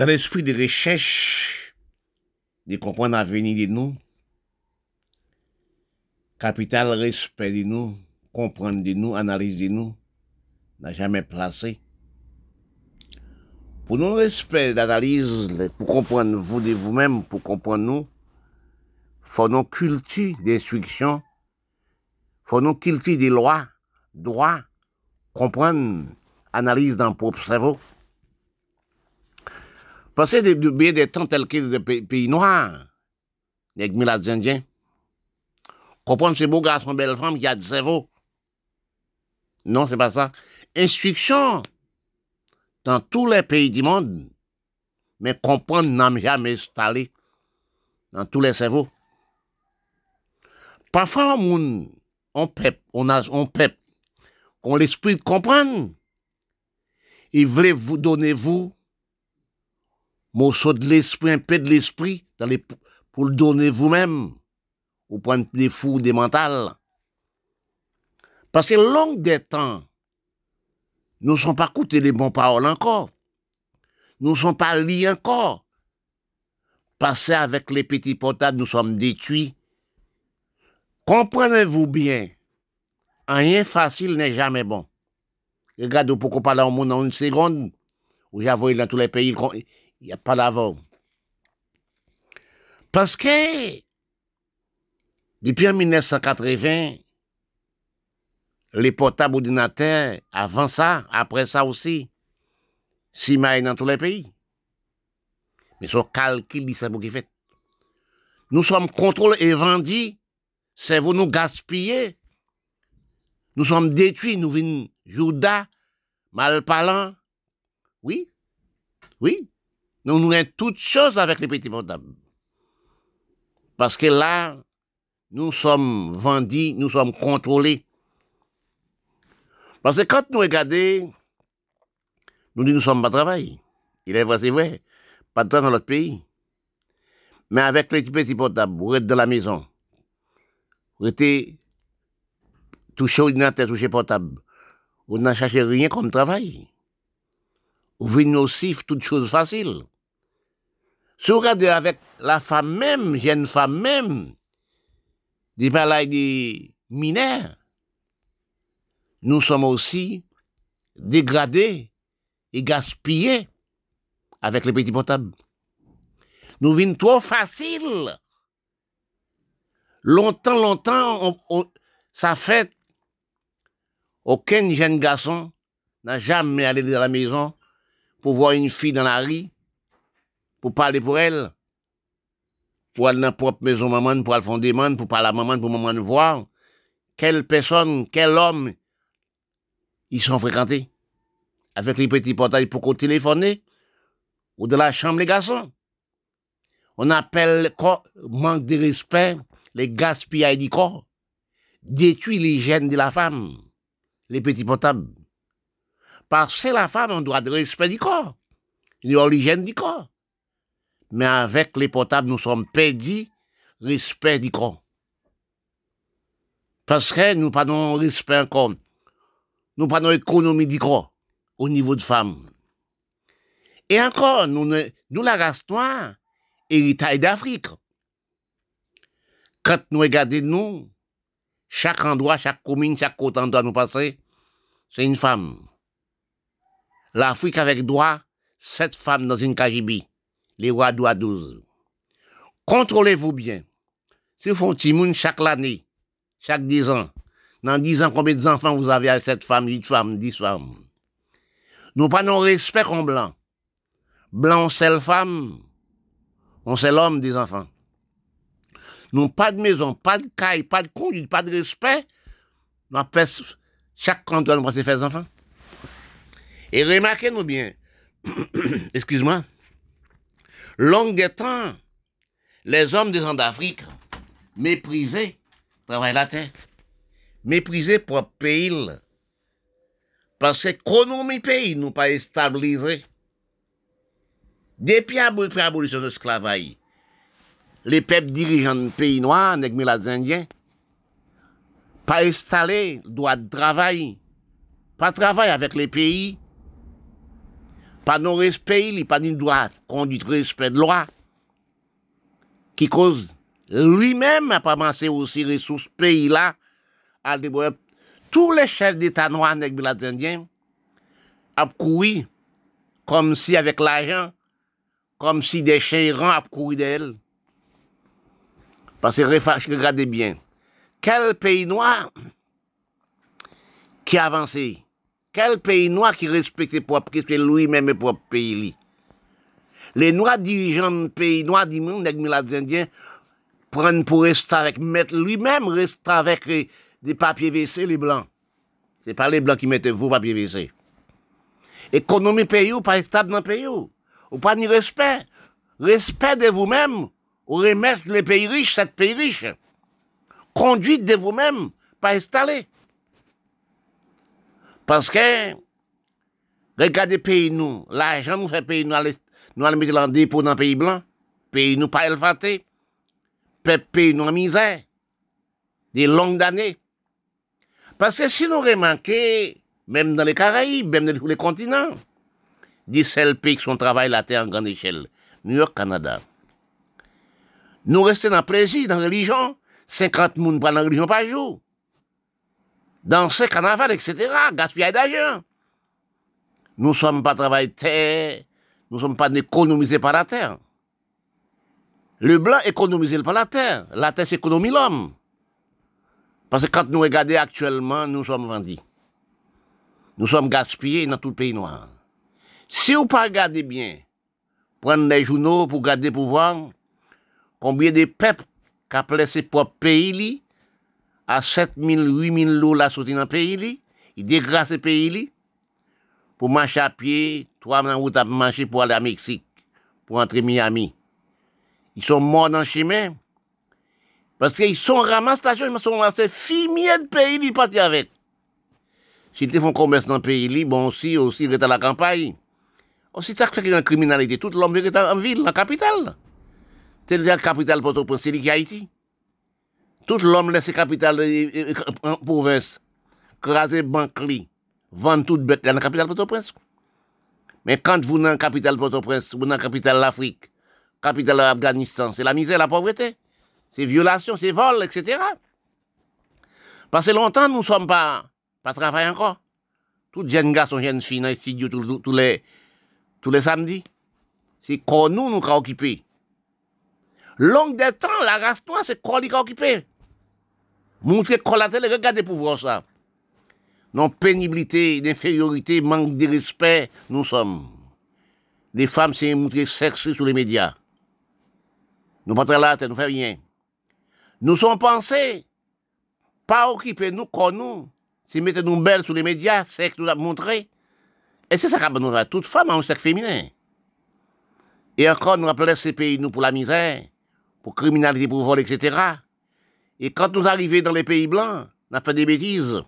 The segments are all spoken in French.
dans l'esprit de recherche, de comprendre l'avenir de nous, capital respect de nous, comprendre de nous, analyse de nous, n'a jamais placé. Pour nous respect d'analyse, pour comprendre vous de vous-même, pour comprendre nous, faut nous culture d'instruction, faut nous culture des lois, droits, comprendre, analyse dans le propre cerveau. Pensez de, bien des temps tels que les pays, noirs, les milades indiens. Comprendre ces beaux garçons, belles femmes qui a du cerveau. Non, c'est pas ça. Instruction dans tous les pays du monde, mais comprendre n'a jamais installé dans tous les cerveaux. Parfois, on, on pep, on a, on pep, qu'on l'esprit de comprendre. Il voulait vous donner, vous, morceau de l'esprit, un peu de l'esprit, pour le donner vous-même, au point des fous, des mentales. Parce que long des temps, nous ne sommes pas écoutés les bons paroles encore. Nous ne sommes pas liés encore. Passer avec les petits potables, nous sommes détruits. Comprenez-vous bien, rien facile n'est jamais bon. Regardez pourquoi parler au monde en une seconde, où j'avoue dans tous les pays, il n'y a pas d'avant. Parce que, depuis 1980, les portables ordinateurs, avant ça, après ça aussi, si dans tous les pays. Mais son calcul, c'est vous qui fait. Nous sommes contrôlés et vendus, c'est vous nous gaspiller. Nous sommes détruits, nous venons Judas, mal parlant. Oui, oui. Nous nous toutes choses avec les petits portables. Parce que là, nous sommes vendus, nous sommes contrôlés. Parce que quand nous regardons, nous disons nous sommes pas travail. Il est vrai, c'est vrai. Pas de temps dans notre pays. Mais avec les petits portables, vous êtes dans la maison. Vous êtes touché ordinateur, touché portable. Vous n'avez cherché rien comme travail. Vous venez aussi toutes choses faciles. Si vous regardez avec la femme même, jeune femme même, des palais des mineurs, nous sommes aussi dégradés et gaspillés avec les petits portables. Nous venons trop facile. Longtemps, longtemps, ça fait aucun jeune garçon n'a jamais allé dans la maison pour voir une fille dans la rue, pour parler pour elle, pour aller dans la propre maison maman, pour aller faire des pour parler à maman, pour maman voir quelle personne, quel homme ils sont fréquentés avec les petits portails pour téléphoner ou de la chambre les garçons. On appelle manque de respect les gaspillages du corps, détruit les gènes de la femme, les petits portables. Parce que la femme, on doit de respect du corps, l'hygiène du corps. Mais avec les portables, nous sommes perdus respect du corps. Parce que nous pas respect encore nous prenons l'économie du corps au niveau de femmes. Et encore, nous, la race noire, héritage d'Afrique. Quand nous regardons nous, chaque endroit, chaque commune, chaque côté doit nous passer, c'est une femme. L'Afrique avec droit, sept femmes dans une KGB. Les rois doivent douze. Contrôlez-vous bien. Si vous font timoun chaque année, chaque dix ans, dans dix ans, combien d'enfants vous avez à cette femme, huit femmes, dix femmes? Nous pas non respect comme blanc. Blanc, c'est la femme. On c'est l'homme des enfants. Nous pas de maison, pas de caille, pas de conduite, pas de respect. Nous chaque canton pour se faire des enfants. Et remarquez-nous bien, excuse-moi, long des temps, les hommes des d'Afrique méprisés travaillent la terre mépriser propre pays. Parce que l'économie pays nous pas stabilisé. Depuis l'abolition de l'esclavage, les peuples dirigeants du pays noirs, les indiens, pas installé droit de travail, pas travailler avec les pays, pas non respect, il pas ni droit, conduite respect de loi, qui cause lui-même a pas aussi ressources pays là, à tous les chefs d'État noirs nègres indiens a couru comme si avec l'argent, comme si des chiens errants a couru d'elle. Parce que regardez bien, quel pays noir qui a avancé? Quel pays noir qui respecte lui-même propre pays Les noirs dirigeants de pays noirs du monde, les Indiens, prennent pour rester avec, mettre lui-même rester avec des papiers WC, les blancs. C'est pas les blancs qui mettent vos papiers WC. Économie pays ou pas stable dans pays ou? pas ni respect? Respect de vous-même ou remettre les pays riches, cette pays riche. Conduite de vous-même, pas installé. Parce que, regardez pays nous, l'argent nous fait pays nous, nous allons mettre en dépôt dans le pays blanc, pays nous pas élevaté, pays nous en misère, des longues années. Parce que si nous remarquons, même dans les Caraïbes, même dans tous les continents, des seuls pays qui sont travaillent la terre en grande échelle, New York, Canada. Nous restons dans le plaisir, dans la religion, 50 personnes prennent la religion par jour. Danser, carnaval, etc., gaspillage d'argent. Nous ne sommes pas travaillés terre, nous ne sommes pas économisés par la terre. Le blanc économisé par la terre, la terre s'économise l'homme. Parce que quand nous regardons actuellement, nous sommes vendus. Nous sommes gaspillés dans tout le pays noir. Si vous pas regardez bien, prendre les journaux pour garder pouvoir, combien de peuples qui ont placé propre pays à 7 000, 8 000 lots la sortie dans le pays ils dégradent ce pays pour marcher à pied, trois mois route à marcher pour aller à Mexique, pour entrer Miami. Ils sont morts dans le chemin. Parce qu'ils sont ramassés l'argent, ils sont ramassés fumier de pays, ils partent avec. S'ils font commerce dans le pays, bon, aussi, aussi, ils à la campagne. Aussi, t'as fait la criminalité, tout l'homme est en ville, dans la capitale. C'est la capitale pour prince c'est Haïti. Tout l'homme laisse la capitale en province, craser banque, vendre toute bête dans la capitale Port-au-Prince. Mais quand vous la capitale Port-au-Prince, vous la capitale l'Afrique, capitale l'Afghanistan, c'est la misère, la pauvreté. C'est violation, c'est vol, etc. Parce que longtemps, nous ne sommes pas travailler encore. Tout jeunes garçons, jeunes filles dans les, tous les samedis. C'est quoi nous nous occupés. Long des temps, la race noire, c'est quoi qui occupé? Montrer télé, regardez pour voir ça. Non pénibilité, d'infériorité, manque de respect, nous sommes. Les femmes, c'est montrer sexe sur les médias. Nous pas là, nous fait rien. Nous sommes pensés, pas occupés, nous, comme nous. Si mettez nous belles sur les médias, que nous avons montré. Et c'est ça qu'a nous a toute femme a un sexe féminin. Et encore, nous appelons ces pays, nous, pour la misère, pour criminalité, pour vol, etc. Et quand nous arrivons dans les pays blancs, on a fait des bêtises.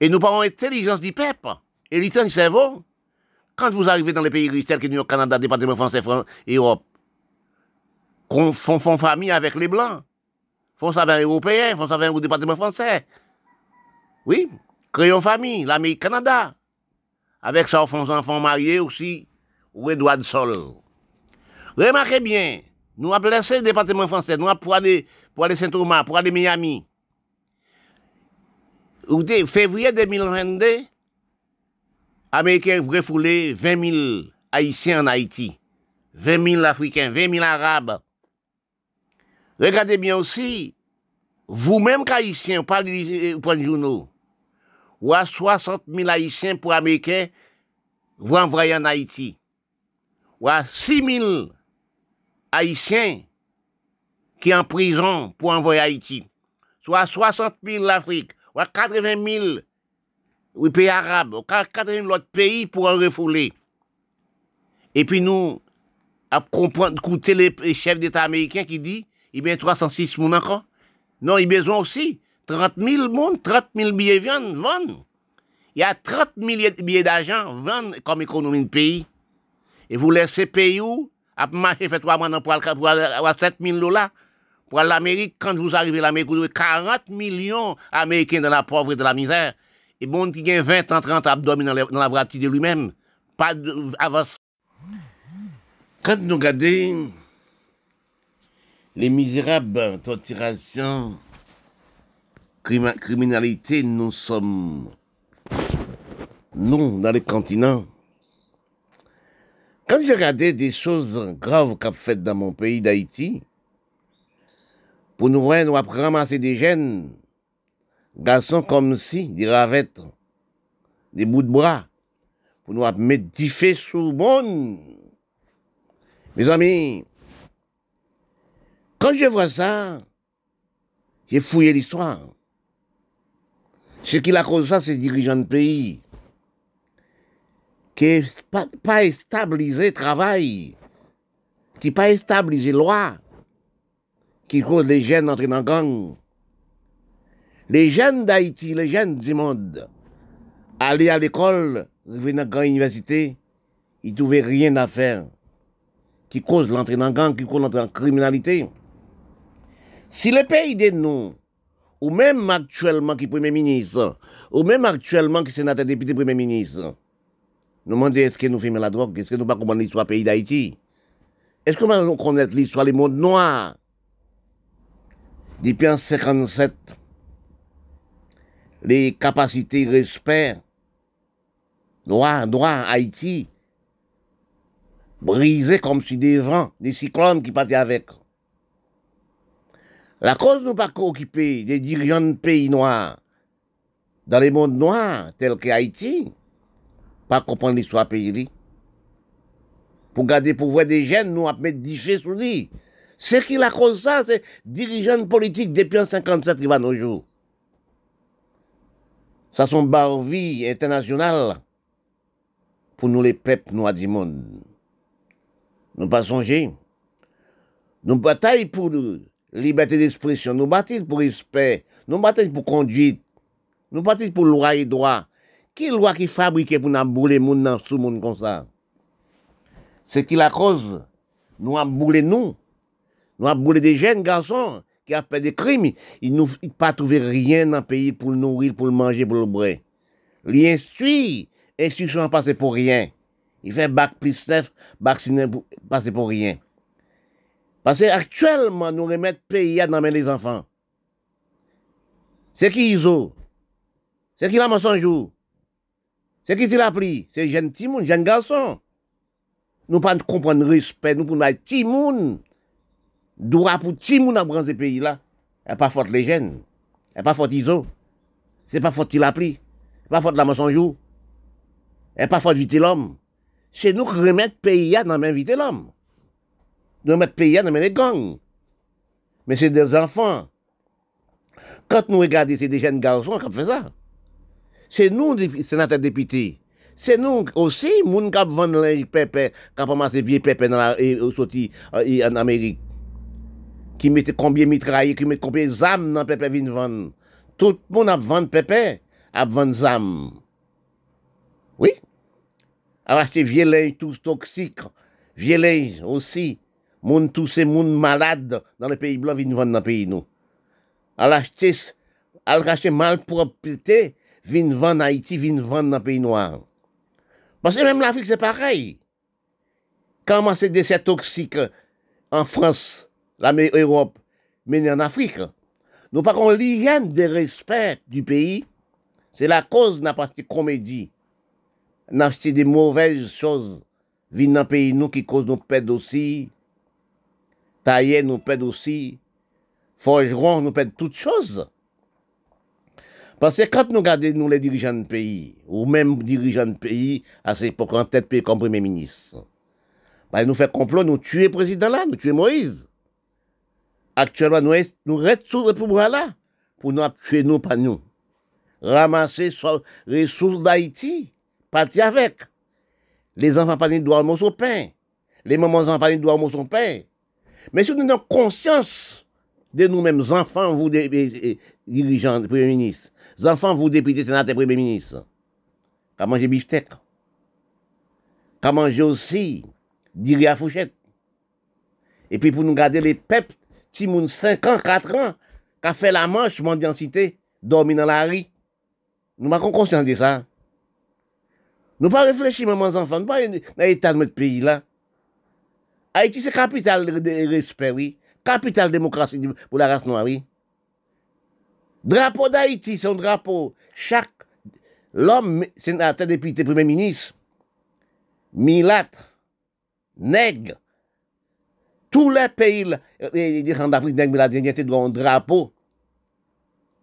Et nous parlons intelligence du peuple, et du cerveau. Quand vous arrivez dans les pays riches tels que New York, Canada, département français, France et Europe, qu'on font, famille avec les blancs, font ça avec les Européens, font ça avec le département français, oui, créons famille, l'Amérique Canada. Avec ça, on fait enfants mariés aussi, ou Edouard Sol. Remarquez bien, nous avons placé le département français, nous avons aller, pour aller Saint-Thomas, pour aller Miami. Écoutez, février 2022, Américains refoulés 20 000 Haïtiens en Haïti, 20 000 Africains, 20 000 Arabes. Regardez bien aussi, vous-même qu'Haïtiens, pas du euh, point de journaux, ou à 60 000 Haïtiens pour Américains, vous envoyez en Haïti. Ou à 6 000 Haïtiens qui en prison pour envoyer Haïti. Soit 60 000 l'Afrique, ou à 80 000 oui, pays arabes, ou 80 000 autres pays pour en refouler. Et puis nous, à comprendre, écouter les chefs d'État américains qui disent, il y a 306 moun encore. Non, il y a besoin aussi 30 000 monde, 30 000 billets viennent, vendent. Il y a 30 000 billets d'argent vendent comme économie de pays. Et vous laissez pays où? À marcher, fait trois mois pour avoir 7 000 dollars. L'Amérique, quand vous arrivez à l'Amérique, vous avez 40 millions d'Américains dans la pauvreté et dans la misère. Et bon qui gagne 20 ans, 30 abdomen dans la, dans de lui-même. pas d'avance. Quand nous regardons les misérables torturations, criminalité, nous sommes, nous, dans le continent. Quand j'ai regardé des choses graves qu'a faites dans mon pays d'Haïti, pour nous voir, nous ramasser des jeunes, garçons comme si, des ravettes, des bouts de bras, pour nous mettre du feu sous monde. Mes amis, quand je vois ça, j'ai fouillé l'histoire. Ce qui a causé ça, c'est dirigeants de pays qui pas, pas stabilisé travail, qui pas stabilisé loi, qui cause les jeunes entrer dans gang. Les jeunes d'Haïti, les jeunes du monde, aller à l'école, venir dans la grande université, ils ne trouvaient rien à faire. Qui cause l'entrée dans gang, qui cause l'entrée la criminalité. Si le pays de nous, ou même actuellement qui Premier ministre, ou même actuellement qui sénateur député Premier ministre, nous demandons est-ce que nous filmons la drogue, est-ce que nous ne pas comprendre l'histoire du pays d'Haïti? Est-ce que nous connaissons l'histoire du monde noir Depuis en 57, les capacités respect, droit, droit Haïti, brisé comme si des vents, des cyclones qui partaient avec. La cause nous pas occuper des dirigeants de pays noirs dans les mondes noirs tels que Haïti, pas comprendre l'histoire pays. Pour garder pour voir des jeunes, nous à mettre des sous lui. C'est qui la cause ça, c'est dirigeants politiques depuis en 57 qui va nos jours. Ça sont barvies internationales pour nous les peuples noirs du monde. Nous pas songer. Nous bataillons pour liberté d'expression, nous bataillons pour respect, nous bataillons pour conduite, nous bataillons pour loi et droit. Qui loi qui fabrique pour nous brûler les dans sous monde comme ça? C'est qui la cause? Nous avons nous. Nous avons des jeunes garçons qui ont fait des crimes. Ils n'ont pas trouvé rien dans le pays pour le nourrir, pour le manger, pour le boire. L'instruit, instruction a passé pour rien. Il fait bac plus 9, bac 6 passer pour rien. Parce qu'actuellement, nous remettons le pays dans les enfants. C'est qui Iso? C'est qui la mensonge? C'est qui l'a pris? C'est jeune Timoun, jeune garçon. Nous pas comprendre le respect, nous pour nous Timoun. Droit pour Timoun à ce pays-là. n'est pas faute les jeunes. n'est pas faute Iso. C'est pas faute qu'il a pris. C'est pas faute la mensonge. n'est pas faute de l'homme. C'est nous qui remettons le pays dans l'inviter l'homme de mettre pays dans les gangs. Mais c'est des enfants. Quand nous regardons, c'est des jeunes garçons qui font ça. C'est nous, sénateurs députés. C'est nous aussi, nous qui vendent les pépés, qui ont des vieux pépés dans la, et, en Amérique. Qui mettent combien mitraillés, qui mettent combien d'âmes dans pépé vendre. Tout le monde a vendu pépé, a vendu d'âmes. Oui? A acheté vieux linge tous toxiques, vieux linge aussi Moun tous ces moun malades dans les pays blancs viennent vendre dans le pays nous. Al acheter, al racheter malpropreté, viennent vendre en Haïti, viennent vendre dans le pays noir. Parce que même l'Afrique c'est pareil. Comment c'est des toxiques en France, l'Europe, mais en Afrique. Nous parlons l'hygiène de respect du pays. C'est la cause de la comédie. N'acheter des mauvaises choses viennent dans le pays nous qui causent nos pèdes aussi, tailler nous pède aussi, forgeron nous pède toutes choses. Parce que quand nous regardons nous les dirigeants de pays, ou même dirigeants de pays, à cette époque en tête pays comme Premier ministre, bah, nous fait complot, nous tuer le président là, nous tuer Moïse. Actuellement, nous, nous restons le pouvoir là, pour nous tuer nous, pas. Ramasser les ressources d'Haïti, partir avec. Les enfants pas de dormir son pain. Les mamans pas de dormir son pain. Mais si nous avons conscience de nous-mêmes, enfants, vous, dirigeants, Premier ministre, enfants, vous, députés, sénateurs, Premier ministre, qu'à manger beefsteak, qu'à manger aussi, dire à fouchette. Et puis pour nous garder les peuples, si moun 5 ans, 4 ans, qu'a fait la manche, mendiancité, dormi dans la rue. Nous avons conscience de ça. Nous pas réfléchir, maman, enfants, nous pas dans l'état de notre pays là. Haïti, c'est capital de respect, oui. Capital démocratie pour la race noire, oui. Drapeau d'Haïti, c'est un drapeau. Chaque, l'homme, sénateur, député, premier ministre, milâtre, nègre, tous les pays, les gens d'Afrique, nègre, milâtre, ont un drapeau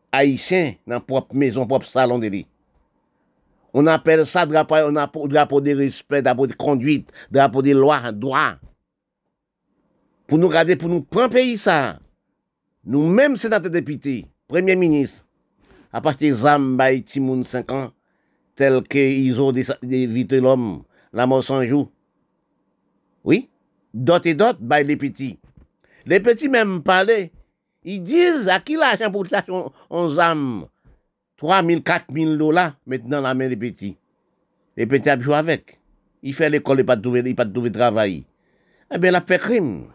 haïtien dans propre maison, propre salon de lit. On appelle ça drapeau, on drapeau de respect, drapeau de conduite, drapeau de loi, droit pour nous garder, pour nous prendre pays ça. Nous-mêmes, sénateurs députés, premier ministre, à partir de Zamba Timoun 5 ans, tel qu'ils ont évité l'homme, la mort sans jour. Oui, d'autres et d'autres, bah, les petits. Les petits même parlent, ils disent à qui l'argent pour ça on ZAM? 3 000, 4 000 dollars maintenant la main des petits. Les petits joué avec. Il fait l'école, il pas trouver, pas trouver travail. Eh bien, la fait crime.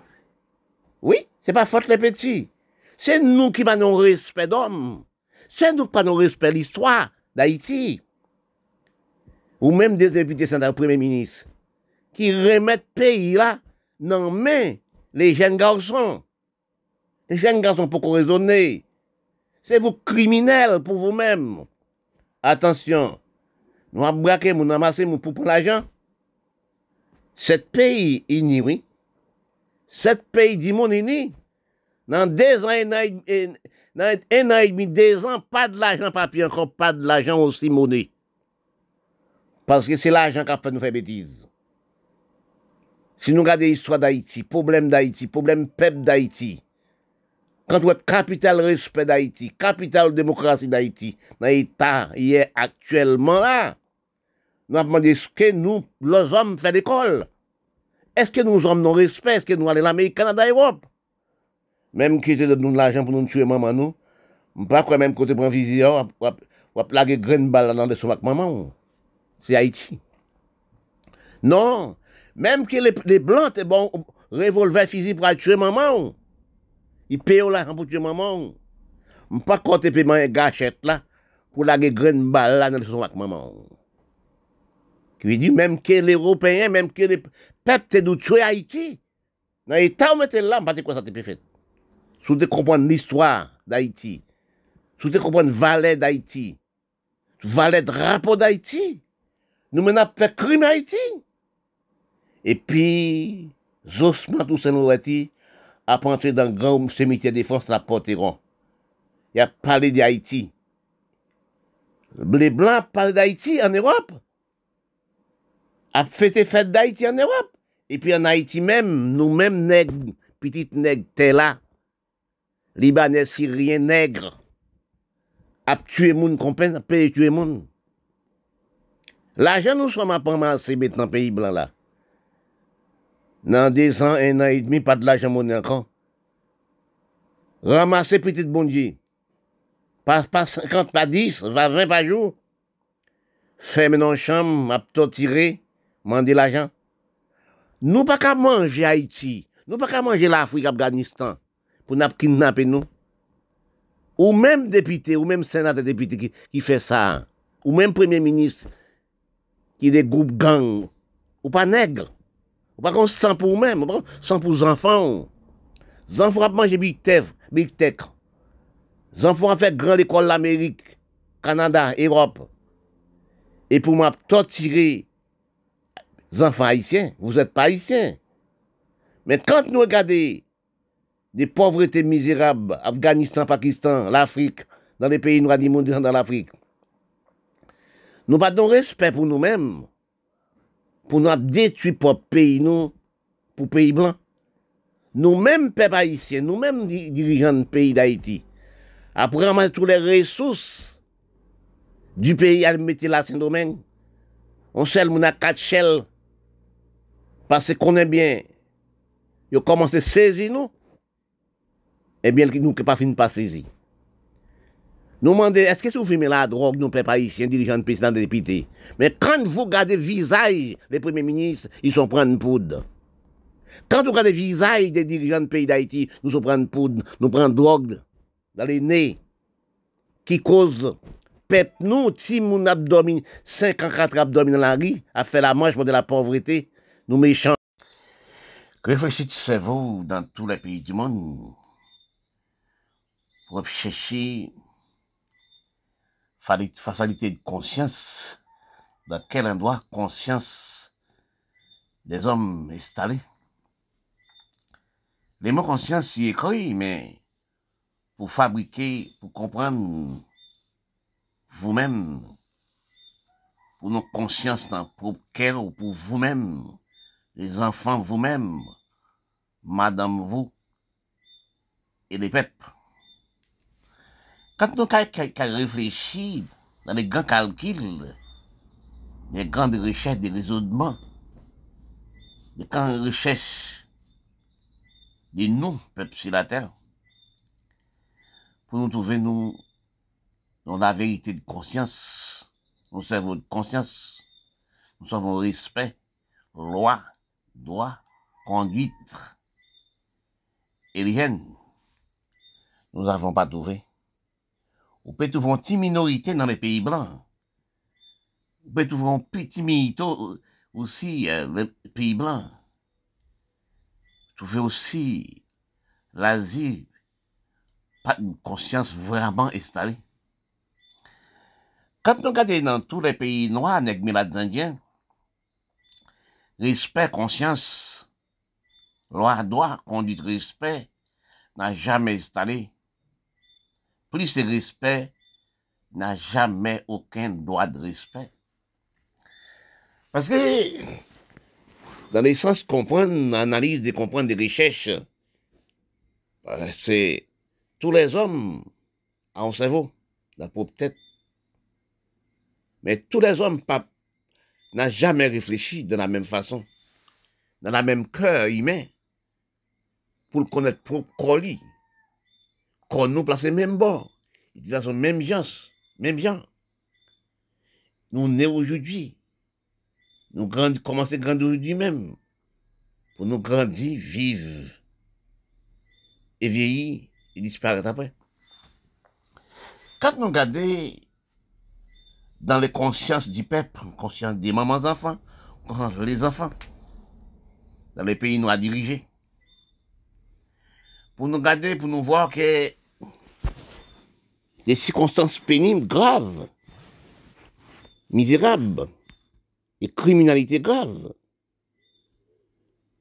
Oui, c'est pas faute les petits. C'est nous qui avons respect d'homme. C'est nous qui pas respect l'histoire d'Haïti. Ou même des députés le premier ministre qui remettent pays là dans main les jeunes garçons. Les jeunes garçons pour raisonner. C'est vous criminels pour vous-même. Attention, nous avons braqué, nous avons amassé pour prendre l'argent. Cet pays oui. Sept pays du monde ini, dans deux ans, un an et demi, deux ans, pas de l'argent papier encore, pas de l'argent aussi monnaie. Parce que c'est l'argent qui a fait nous faire bêtises. Si nous regardons l'histoire d'Haïti, problème d'Haïti, problème peuple d'Haïti, quand on capital respect d'Haïti, capital démocratie d'Haïti, dans l'État, il est actuellement là, nous avons demandé ce que nous, les hommes, fait l'école? Est-ce que nous sommes nos respect? Est-ce que nous allons l'Amérique, Canada, Europe? Même qui te donne l'argent pour nous tuer maman, nous. Pas quoi même côté prend vision, ou à plaguer graine balle dans le somac maman. C'est Haïti. Non. Mem ki le blan te bon revolve fizi pou al tue maman ou. I pe ou la pou tue maman ou. M pa kote pe man yon gachet la pou lage gren bal la nan son ak maman ou. Ki di mem ki le Europeyen, mem ki le pep te nou tue Haiti. Nan etan ou mette la, m pati kwa sa te pe fet. Sou te kompon l'histoire d'Haiti. Sou te kompon valet d'Haiti. Valet drapo d'Haiti. Nou men ap fe krim Haiti. Puis, Zosman tout Haïti a entré dans le grand cimetière de défense la Porteron. Il a parlé d'Haïti. Les Blancs parlent d'Haïti en Europe a fêté fête d'Haïti en Europe. Et puis en Haïti même, nous-mêmes petites nègres, t'es là. Libanais, Syriens, nègres. A tué moun, comprennent, a tué moun. L'argent nous sommes à pas dans le pays blanc. Dans des ans, un an et demi, pas de l'argent monnaie encore. Ramasser petite bon Dieu. Pas, pas 50, pas 10, 20 par jour. Ferme dans la chambre, à torturer demander l'argent. Nous pas qu'à manger Haïti, nous pas qu'à manger l'Afrique, Afghanistan, pour nous kidnapper nous. Ou même député, ou même sénateur député qui, qui fait ça, ou même premier ministre qui est des groupes gangs, ou pas nègre, ou pas qu'on sent pour vous-même, ou pas sans pour les enfants. Les enfants ont mangé Big Tech, Big Tech. Les enfants ont fait grande école l'Amérique, Canada, Europe. Et pour m'a torturer enfants haïtiens, vous n'êtes pas haïtiens. Mais quand nous regardons des pauvretés misérables, Afghanistan, Pakistan, l'Afrique, dans les pays noirs du monde, dans l'Afrique, nous pas respect pour nous-mêmes, pou nou ap detui pop peyi nou pou peyi blan. Nou menm pep haisyen, nou menm dirijan peyi d'Haïti, ap preman tou le resous du peyi al mette la Saint-Domingue. On sel moun ak kat chel, pase konen bien, yo komanse sezi nou, ebyen eh nou ke pa fin pa sezi. Nous demandons, est-ce que vous filmez la drogue, nous, peuple haïtien, dirigeants de président de députés, mais quand vous regardez visage des premiers ministres, ils sont prendre poudre. Quand vous regardez visage des dirigeants de pays d'Haïti, nous sommes prendre poudre, nous prenons drogue dans les nez, qui cause pep nous, si mon abdomen, 54 abdomen dans la rue, a fait la manche pour de la pauvreté, nous méchants. Réfléchissez-vous dans tous les pays du monde pour chercher facilité de conscience, dans quel endroit conscience des hommes installés. Les mots conscience y écrit, mais pour fabriquer, pour comprendre vous-même, pour nos consciences dans pour cœur ou pour vous-même, les enfants vous-même, madame vous et les peuples. Quand nous avons réfléchi dans les grands calculs, les grandes recherches des raisonnements, les grandes recherches de nous, peuple sur la terre, pour nous trouver nous dans la vérité de conscience, nous cerveau de conscience, nous savons respect, loi, droit, conduite et rien. Nous n'avons pas trouvé. On peut trouver une petite minorité dans les pays blancs. On peut trouver une petite minorité aussi les pays blancs. Trouver aussi l'Asie, pas une conscience vraiment installée. Quand nous regardons dans tous les pays noirs, les indiens, respect, conscience, loi, droit, conduite, respect, n'a jamais installé plus de respect n'a jamais aucun droit de respect. Parce que, dans les sens comprendre, analyse de comprendre des recherches, euh, c'est tous les hommes ont un cerveau, la propre tête. Mais tous les hommes n'ont jamais réfléchi de la même façon, dans la même cœur humain, pour connaître propre colis qu'on nous place même bord, son même gens, même gens. Nous nés aujourd'hui. Nous grandis, commençons à grandir aujourd'hui même. Pour nous grandir, vivre. Et vieillir et disparaître après. Quand nous regardons dans les consciences du peuple, conscience des mamans enfants, les enfants, dans les pays noirs dirigés, pour nous garder, pour nous voir que des circonstances pénibles graves, misérables, et criminalité grave,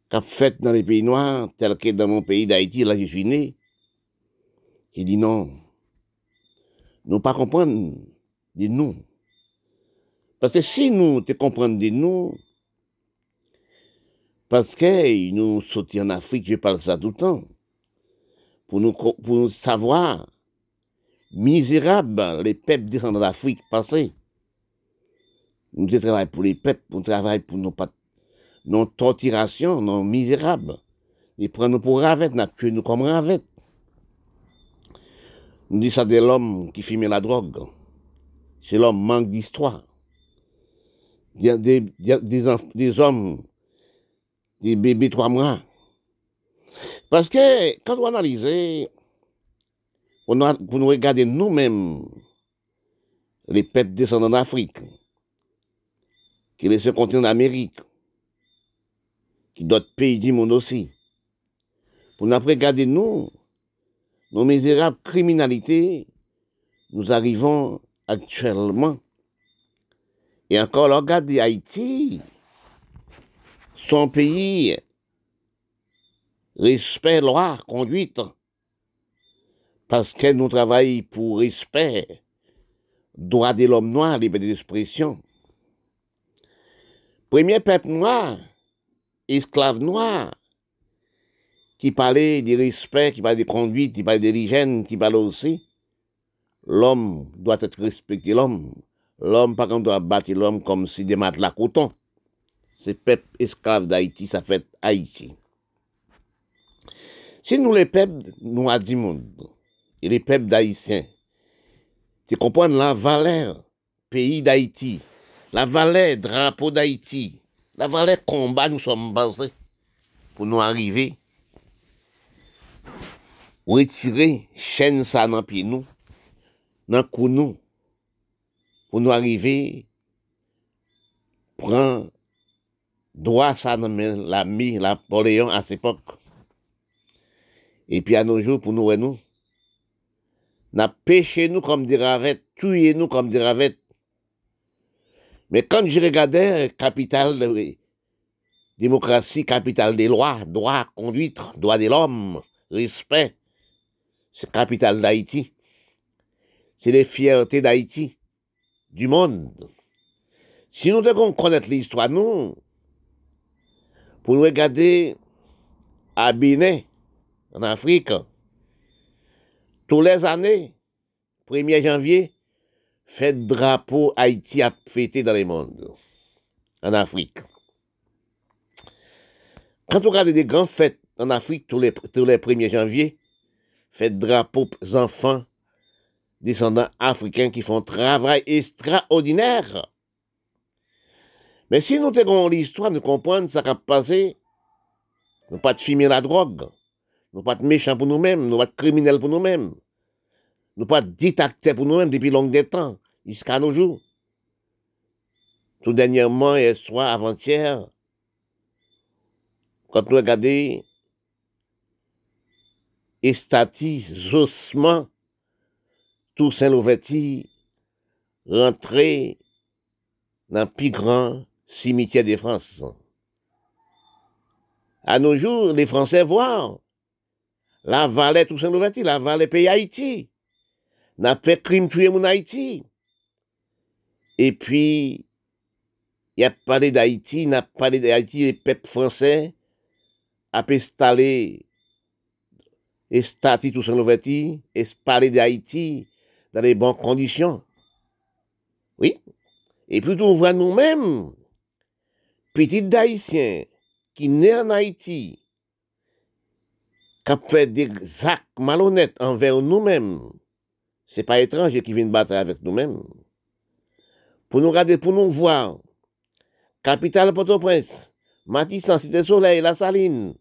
qu'a fait dans les pays noirs, tel que dans mon pays d'Haïti, là je suis né, j'ai dit non, nous pas comprendre de nous. Parce que si nous te comprenons de nous, parce que nous sommes en Afrique, je parle ça tout le temps, pour nous, savoir, misérables, les peuples descendants d'Afrique passés. Nous travaillons pour les peuples, nous travaillons pour nos, nos torturations, nos misérables. Ils prennent pour ravettes, nous tué nous comme ravettes. Nous disons ça de l'homme qui fume la drogue. C'est l'homme manque d'histoire. Il y a des, des, hommes, des bébés trois mois, parce que quand on analyse, pour nous regarder nous-mêmes, les peuples descendants d'Afrique, qui les continent d'Amérique, qui d'autres pays du monde aussi, pour nous regarder nous, nos misérables criminalités, nous arrivons actuellement. Et encore, regardez Haïti, son pays respect, loi, conduite, parce que nous travaillons pour respect, droit de l'homme noir, liberté d'expression. Premier peuple noir, esclave noir, qui parlait du respect, qui parlait de conduite, qui parlait de l'hygiène, qui parlait aussi, l'homme doit être respecté l'homme. L'homme, par contre, doit battre l'homme comme si des matelas coton. C'est peuple esclave d'Haïti, ça fait Haïti. Si nous les peuples noirs du monde, et les peuples d'Haïtiens. Tu comprends la valeur pays d'Haïti, la valeur drapeau d'Haïti, la valeur combat nous sommes basés pour nous arriver. Retirer chaîne ça dans pied nous, dans cou nous, pour nous arriver, prendre droit ça dans l'ami Napoléon à cette époque. Et puis à nos jours, pour nous, nous, n'a péché nous comme des ravettes, tué nous comme des ravettes. Mais quand je regardais capitale de démocratie, capitale des lois, droit, conduite, droit de l'homme, respect, c'est capitale d'Haïti. C'est les fiertés d'Haïti, du monde. Si nous devons connaître l'histoire, nous, pour nous regarder à Bénin, en Afrique, tous les années, 1er janvier, fête drapeau Haïti a fêté dans le monde, en Afrique. Quand on regarde des grandes fêtes en Afrique tous les, tous les 1er janvier, fête drapeau enfants, descendants africains qui font travail extraordinaire. Mais si nous avons l'histoire, nous comprenons ce qui a passé, nous pas de fumer la drogue, nous pas de méchants pour nous-mêmes, nous pas de criminels pour nous-mêmes, nous pas de dictateurs pour nous-mêmes depuis longtemps temps, jusqu'à nos jours. Tout dernièrement, hier soir, avant-hier, quand nous regardons Estatis, ossements, tout Saint-Louverti, rentrer dans le plus grand cimetière de France. À nos jours, les Français voient la vallée tout Saint-Louverti, la vallée pays Haïti. N'a fait crime tuer mon Haïti. Et puis, il a parlé d'Haïti, n'a parlé d'Haïti, le peuple français a installé et stati tout Saint-Louverti et parler d'Haïti dans les bonnes conditions. Oui. Et plutôt on voit nous-mêmes, petits d'Haïtiens, qui naissent en Haïti, qui ont fait des actes malhonnêtes envers nous-mêmes. C'est pas étranger qui viennent battre avec nous-mêmes. Pour nous regarder, pour nous voir, capitale Port-au-Prince, Matissan, Cité Soleil, La Saline,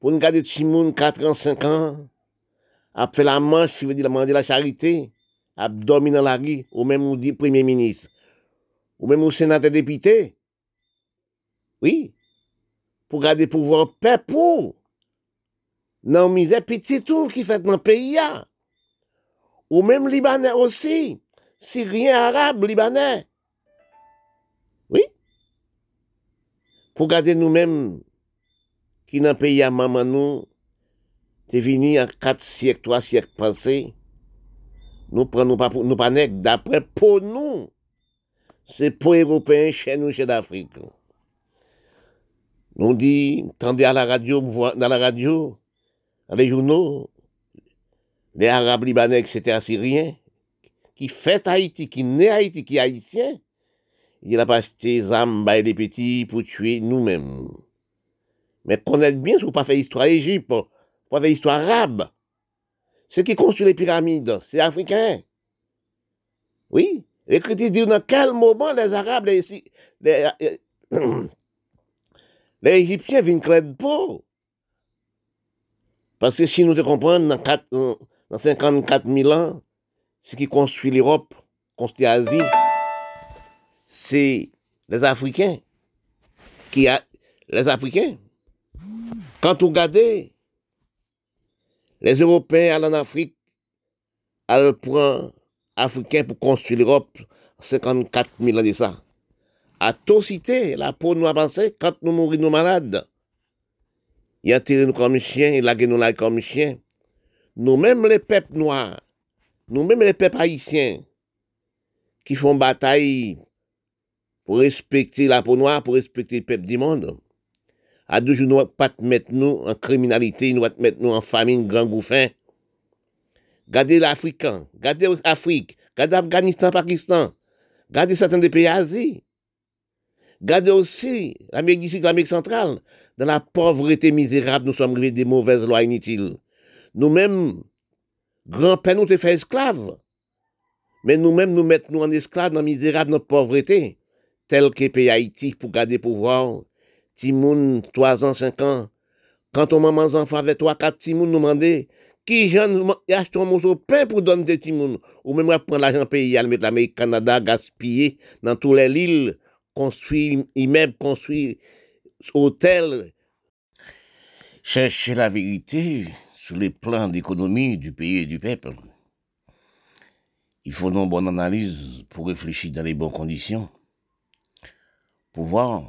pour nous regarder Timoun, 4 ans, 5 ans, a fait la manche, je veux dire, la charité, a dormi dans la rue, ou même dit premier ministre, ou même au sénateur député. Oui. Pour garder pouvoir peuple. Non, misère petit tout qui fait dans le pays. Ou même Libanais aussi. Syriens, Arabes, Libanais. Oui. Pour garder nous-mêmes qui dans le pays à maman nous, t'es venu en quatre siècles, trois siècles passés. Nous prenons pas, nous pas d'après pour nous. C'est pour Européens chez nous, chez l'Afrique. Nous dit, tendez à la radio, dans la radio, dans les journaux, les Arabes libanais, etc., Syriens, qui fait Haïti, qui naît Haïti, qui haïtien, il a pas acheté des armes, les petits, pour tuer nous-mêmes. Mais connaître bien, vous pas fait histoire Égypte, pas fait histoire arabe. Ce qui construit les pyramides, c'est africain. Oui. Les critiques disent dans quel moment les Arabes, les, les, euh, les Égyptiens viennent de pas. Parce que si nous te comprenons, dans, dans 54 000 ans, ce qui construit l'Europe, construit l'Asie, c'est les Africains. Qui a, les Africains. Quand vous regardez, les Européens allent en Afrique, elles prennent Africains pour construire l'Europe, 54 000 ans de ça. À tout cité, la peau nous avancée, quand nous mourons, nous malades. Il a tiré nous comme chiens, il a nous comme chiens. Nous-mêmes, les peuples noirs, nous-mêmes, les peuples haïtiens, qui font bataille pour respecter la peau noire, pour respecter le peuple du monde. À deux jours, nous ne pas mettre nous en criminalité, nous ne pas mettre nous en famine, grand gouffin. Gardez l'Africain, gardez l'Afrique, gardez l'Afghanistan, Pakistan, gardez certains des pays d'Asie. Gardez aussi l'Amérique du Sud, l'Amérique centrale. Dans la pauvreté misérable, nous sommes arrivés des mauvaises lois inutiles. Nou menm, granpen nou te fe esklav. Men nou menm nou met nou an esklav nan mizera nan povrete. Tel ke pe Haiti pou gade pouvoir. Ti moun, 3 an, 5 an. Kan ton maman zanfa ve 3-4 ti moun nou mande, ki jan yache ton monso pen pou don de ti moun. Ou menm wap pren l'ajan peyi al met l'Amerik Kanada gaspye nan tou lè l'il, konstwi imeb, konstwi hotel. Chèche la verite, sur les plans d'économie du pays et du peuple. Il faut une bonne analyse pour réfléchir dans les bonnes conditions. Pour voir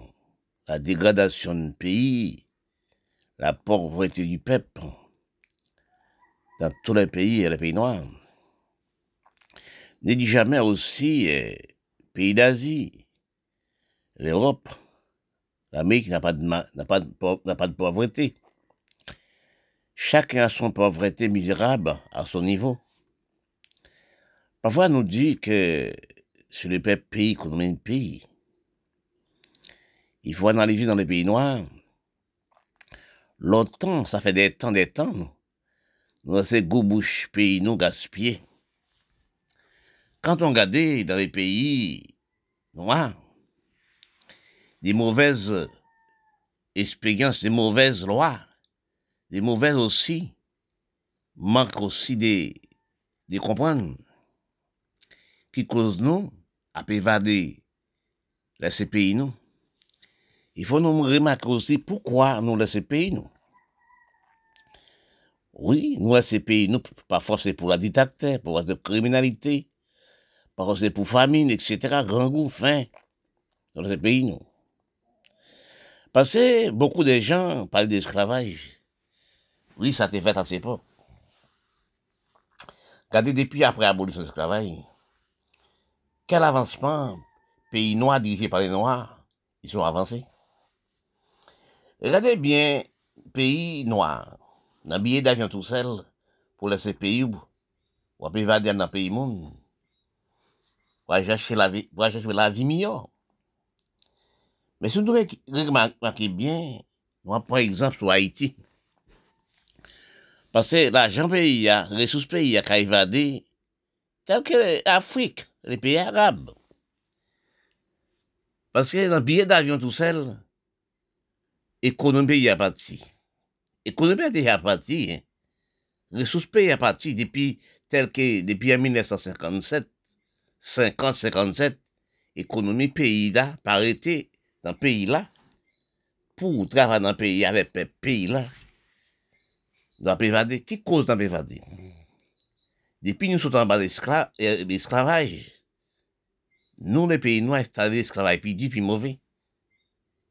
la dégradation du pays, la pauvreté du peuple, dans tous les pays et les pays noirs. Ne dit jamais aussi euh, pays d'Asie, l'Europe, l'Amérique n'a n'a pas de pauvreté. Chacun a son pauvreté misérable à son niveau. Parfois, on nous dit que sur les pays qu'on de pays, il faut analyser dans les pays noirs. Longtemps, ça fait des temps, des temps, nous ces bouche pays nous gaspillés. Quand on regarde dans les pays noirs, des mauvaises expériences, des mauvaises lois, des mauvaises aussi, manquent aussi des comprendre, qui causent nous à évader pays nous. Il faut nous remarquer aussi pourquoi nous laisser pays nous. Oui, nous, ces pays, nous, parfois c'est pour la dictature, pour la criminalité, parfois c'est pour famine, etc., grand goût, faim, dans ces pays, nous. Parce que beaucoup de gens parlent d'esclavage. Oui, ça t'est fait à cette époque. Regardez, depuis après l'abolition de l'esclavage, quel avancement, pays noirs dirigés par les Noirs, ils sont avancés? Regardez bien, pays noirs, nan billet d'avion tout seul pour laisser pays ou ou évader dans le pays monde pour chercher la vie pour chercher la vie meilleure mais si nous remarquer bien nous par exemple sur Haïti parce que l'argent pays les ressources pays a évadé tel que l'Afrique les pays arabes parce que dans le billet d'avion tout seul économie a parti Économie a déjà parti. Hein. Ressources pays a parti depuis tel que depuis 1957, 50-57, économie pays là, arrêté dans le pays là, pour travailler dans le pays avec le pays là, nan pe vade, ki koz nan pe vade? Depi nou sot an ba l'esklavaj, eh, nou le peyi nou a estade l'esklavaj pi di pi mouve.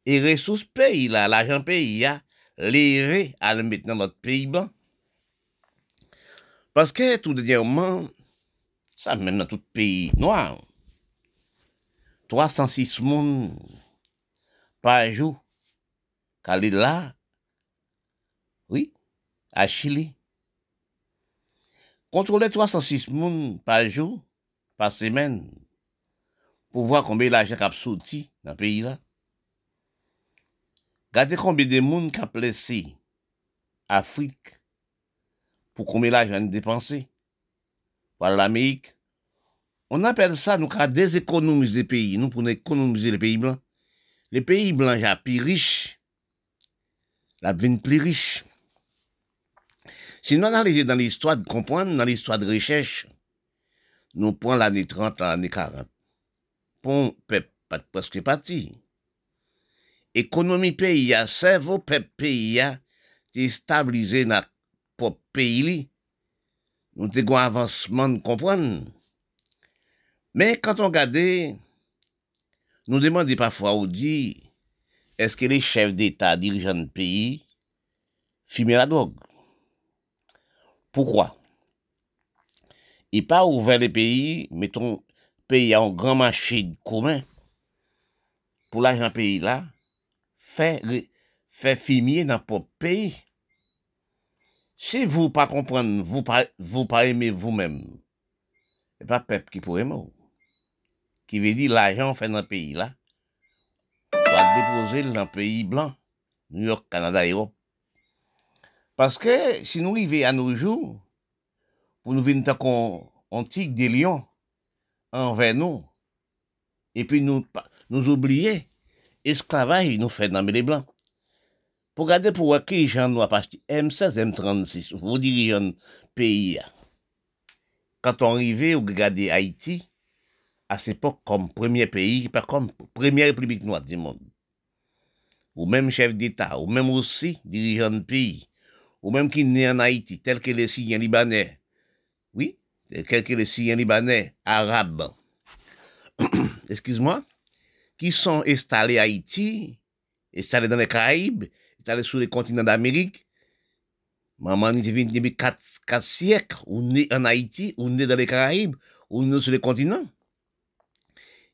E resous peyi la, l'ajan peyi ya, leve al met nan not peyi ban. Paske tout denyèman, sa men nan tout peyi noa, 306 moun pa jou, kalè la, à Chili. Contrôler 306 monde par jour, par semaine, pour voir combien l'argent a sorti dans le pays là. Regardez combien de monde qui a placé Afrique pour combien l'argent dépensé par l'Amérique. On appelle ça, nous, qu'à déséconomiser les pays, nous, pour économiser les pays blancs. Les pays blancs, sont plus riches. La plus riche. Si nous analysons dans l'histoire de comprendre, dans l'histoire de recherche, nous prenons l'année 30, l'année 40. Pour peuple, presque parti. Économie pays cerveau peuple pays a stabilisé notre propre pays nous avons un avancement de comprendre. Mais quand on regarde nous demandons parfois ou dit est-ce que les chefs d'État dirigeants de pays fument la drogue? Pourquoi Et pas ouvert les pays, mettons, pays à un grand marché commun, pour l'argent pays là, fait, fait fumier dans propre pays. Si vous pas comprendre, vous pas, vous pas aimer vous-même, c'est pas peuple qui pourrait aimer. Qui veut dire l'argent fait dans le pays là, va déposer dans le pays blanc, New York, Canada, Europe. Parce que si nous arrivons à nos jours, pour nous venir qu'on on tigre des lions envers nous, et puis nous, nous oublier esclavage nous fait dans les blancs. Pour garder pour qui gens nous M16, M36, vous dirigeants pays. Quand on arrivait, on regardait Haïti, à cette époque, comme premier pays, pas comme première république noire du monde. Ou même chef d'État, ou même aussi dirigeant pays, ou même qui naît en Haïti, tel que les Syriens libanais. Oui, tel que les Syriens libanais, arabes. Excuse-moi, qui sont installés à Haïti, installés dans les Caraïbes, installés sur les continents d'Amérique. Maman, il vient depuis quatre, quatre siècles, ou né en Haïti, ou né dans les Caraïbes, ou né sur les continents.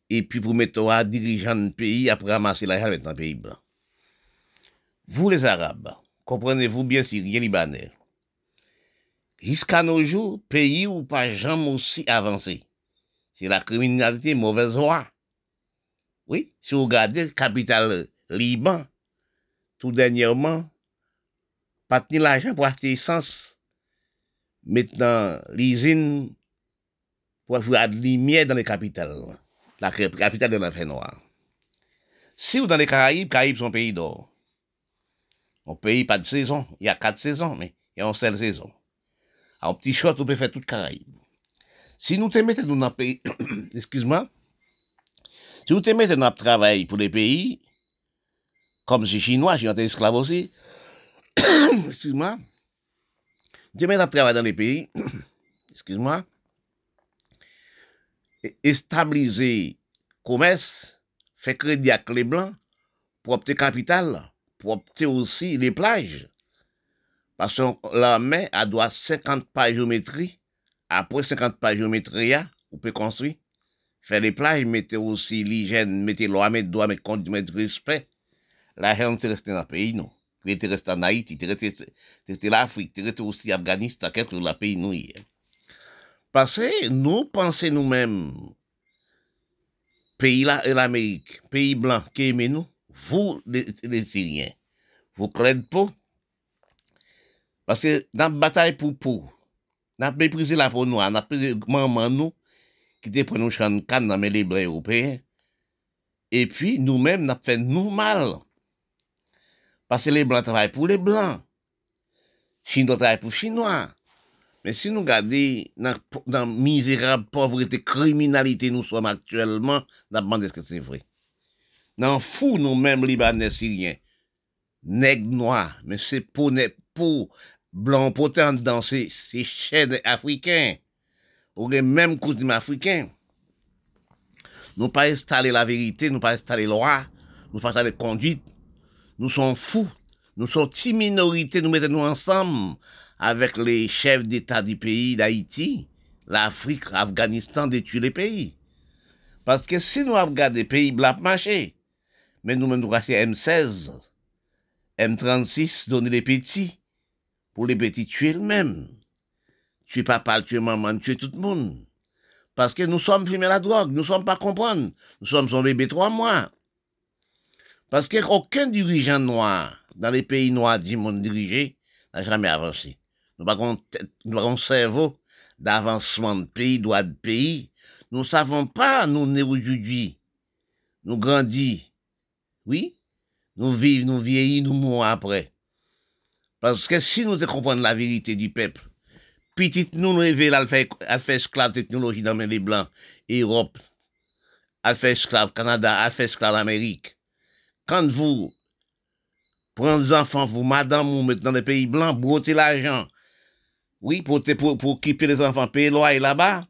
Et puis pour mettre à dirigeant de pays, après ramasser l'argent dans le pays blanc. Vous les Arabes, comprenez-vous bien Syriens Libanais. Jusqu'à nos jours, pays où pas jamais aussi avancé. C'est la criminalité mauvaise voie. Oui, si vous regardez capitale Liban, tout dernièrement, pas tenir l'argent pour acheter essence. Maintenant, l'usine pour avoir de lumière dans les capitales, la capitale de l'enfer noir. Si vous dans les Caraïbes, Caraïbes sont pays d'or. On pays pas de saison. Il y a quatre saisons, mais il y a une seule saison. En petit short, on peut faire toute Caraïbe. Si nous te mettons dans un pays, excuse-moi, si vous te mettez dans un travail pour les pays, comme si chinois, je suis esclave aussi, excuse-moi, te mets dans travail dans les pays, excuse-moi, et stabiliser commerce, faire crédit avec les blancs, pour obtenir capital, obtenir aussi les plages. Parce que la main, elle doit 50 pas géométrie. Après 50 pas géométrie, on peut construire. Faire les plages, mettez aussi l'hygiène, mettez l'eau, mettez droit, mettez mettre respect. La haine, tu resté dans le pays, non. Tu es resté en Haïti, es resté l'Afrique, es resté aussi Afghanistan, quelque chose, le pays, nous, Parce que nous pensons nous-mêmes, pays là et l'Amérique, pays blanc qui aime nous, vous, les, les Syriens, vous craignez pas? Parce que dans la bataille pour pour, n'a méprisé la peau noire, n'a méprisé maman nous, qui était pour nous chancan dans les bras européens. Et puis, nous-mêmes, n'a fait nous mal. Parce que les blancs travaillent pour les blancs. Chinois travaillent pour Chinois. Mais si nous nou gade nan, nan mizerab, povrete, kriminalite nou som aktuelman, nan ban deske se vre. Vrai. Dans fou nous-mêmes, Libanais, Syriens, nègres noirs, mais c'est pour, pour blanc potent dans ces, ces chaînes africains, ou les mêmes coutumes africains. Nous pas installer la vérité, nous pas installer loi, nous pas installer la conduite. Nous sommes fous. Nous sommes une minorité, nous mettons-nous ensemble avec les chefs d'État du pays d'Haïti, l'Afrique, l'Afghanistan, détruire les pays. Parce que si nous regardons des pays mais nous-mêmes nous M16, M36, donner les petits, pour les petits tuer eux-mêmes. Tuer papa, tuer maman, tuer tout le monde. Parce que nous sommes filmés la drogue, nous ne sommes pas comprendre. Nous sommes son bébé trois mois. Parce qu'aucun dirigeant noir dans les pays noirs du monde dirigé n'a jamais avancé. Nous n'avons pas un cerveau d'avancement de pays, droit de pays. Nous savons pas, nous, aujourd'hui. Nous grandis. Oui? Nous vivons, nous vieillis, nous mourons après. Parce que si nous comprenons la vérité du peuple, petit nous nous révèle à faire, esclave technologie dans les blancs, Europe, à faire esclave Canada, à faire esclave Amérique. Quand vous prenez des enfants, vous, madame, vous mettez dans les pays blancs, brottez l'argent. Oui, pour, pour, pour les enfants, payer loyer là-bas,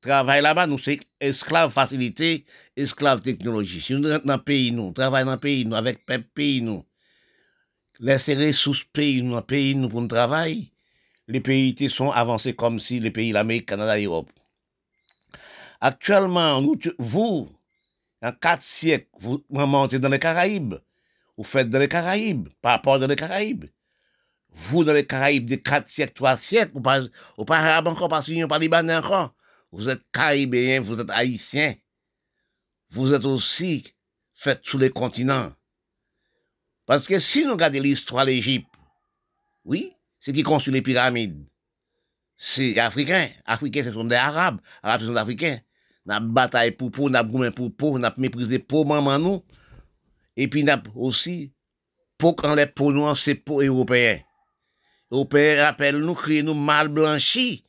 travail là-bas, nous, c'est esclave facilité, esclave technologie. Si nous dans le pays, nous, travaillons dans le pays, nous, avec le pays, nous, laisser ressources pays, nous, pays, nous, pour nous travailler, les pays sont avancés comme si les pays, l'Amérique, Canada, Europe. Actuellement, vous, en quatre siècles, vous montez dans les Caraïbes. Vous faites dans les Caraïbes, par rapport dans les Caraïbes. Vous, dans les Caraïbes, de quatre siècles, trois siècles, vous pas, pas arabe encore, pas pas libanais encore. Vous êtes caribéen, vous êtes haïtien. Vous êtes aussi fait tous les continents. Parce que si nous regardons l'histoire de l'Égypte, oui, c'est qui construit les pyramides. C'est africain. Africains, ce sont des Arabes. Arabes, ce sont des Africains n'a bataille pour pour, n'a goumé pour n'a méprisé pour maman nous. Et puis n'a aussi pour quand les pour nous, c'est pour européens. Européens rappellent nous, crient nous mal blanchis.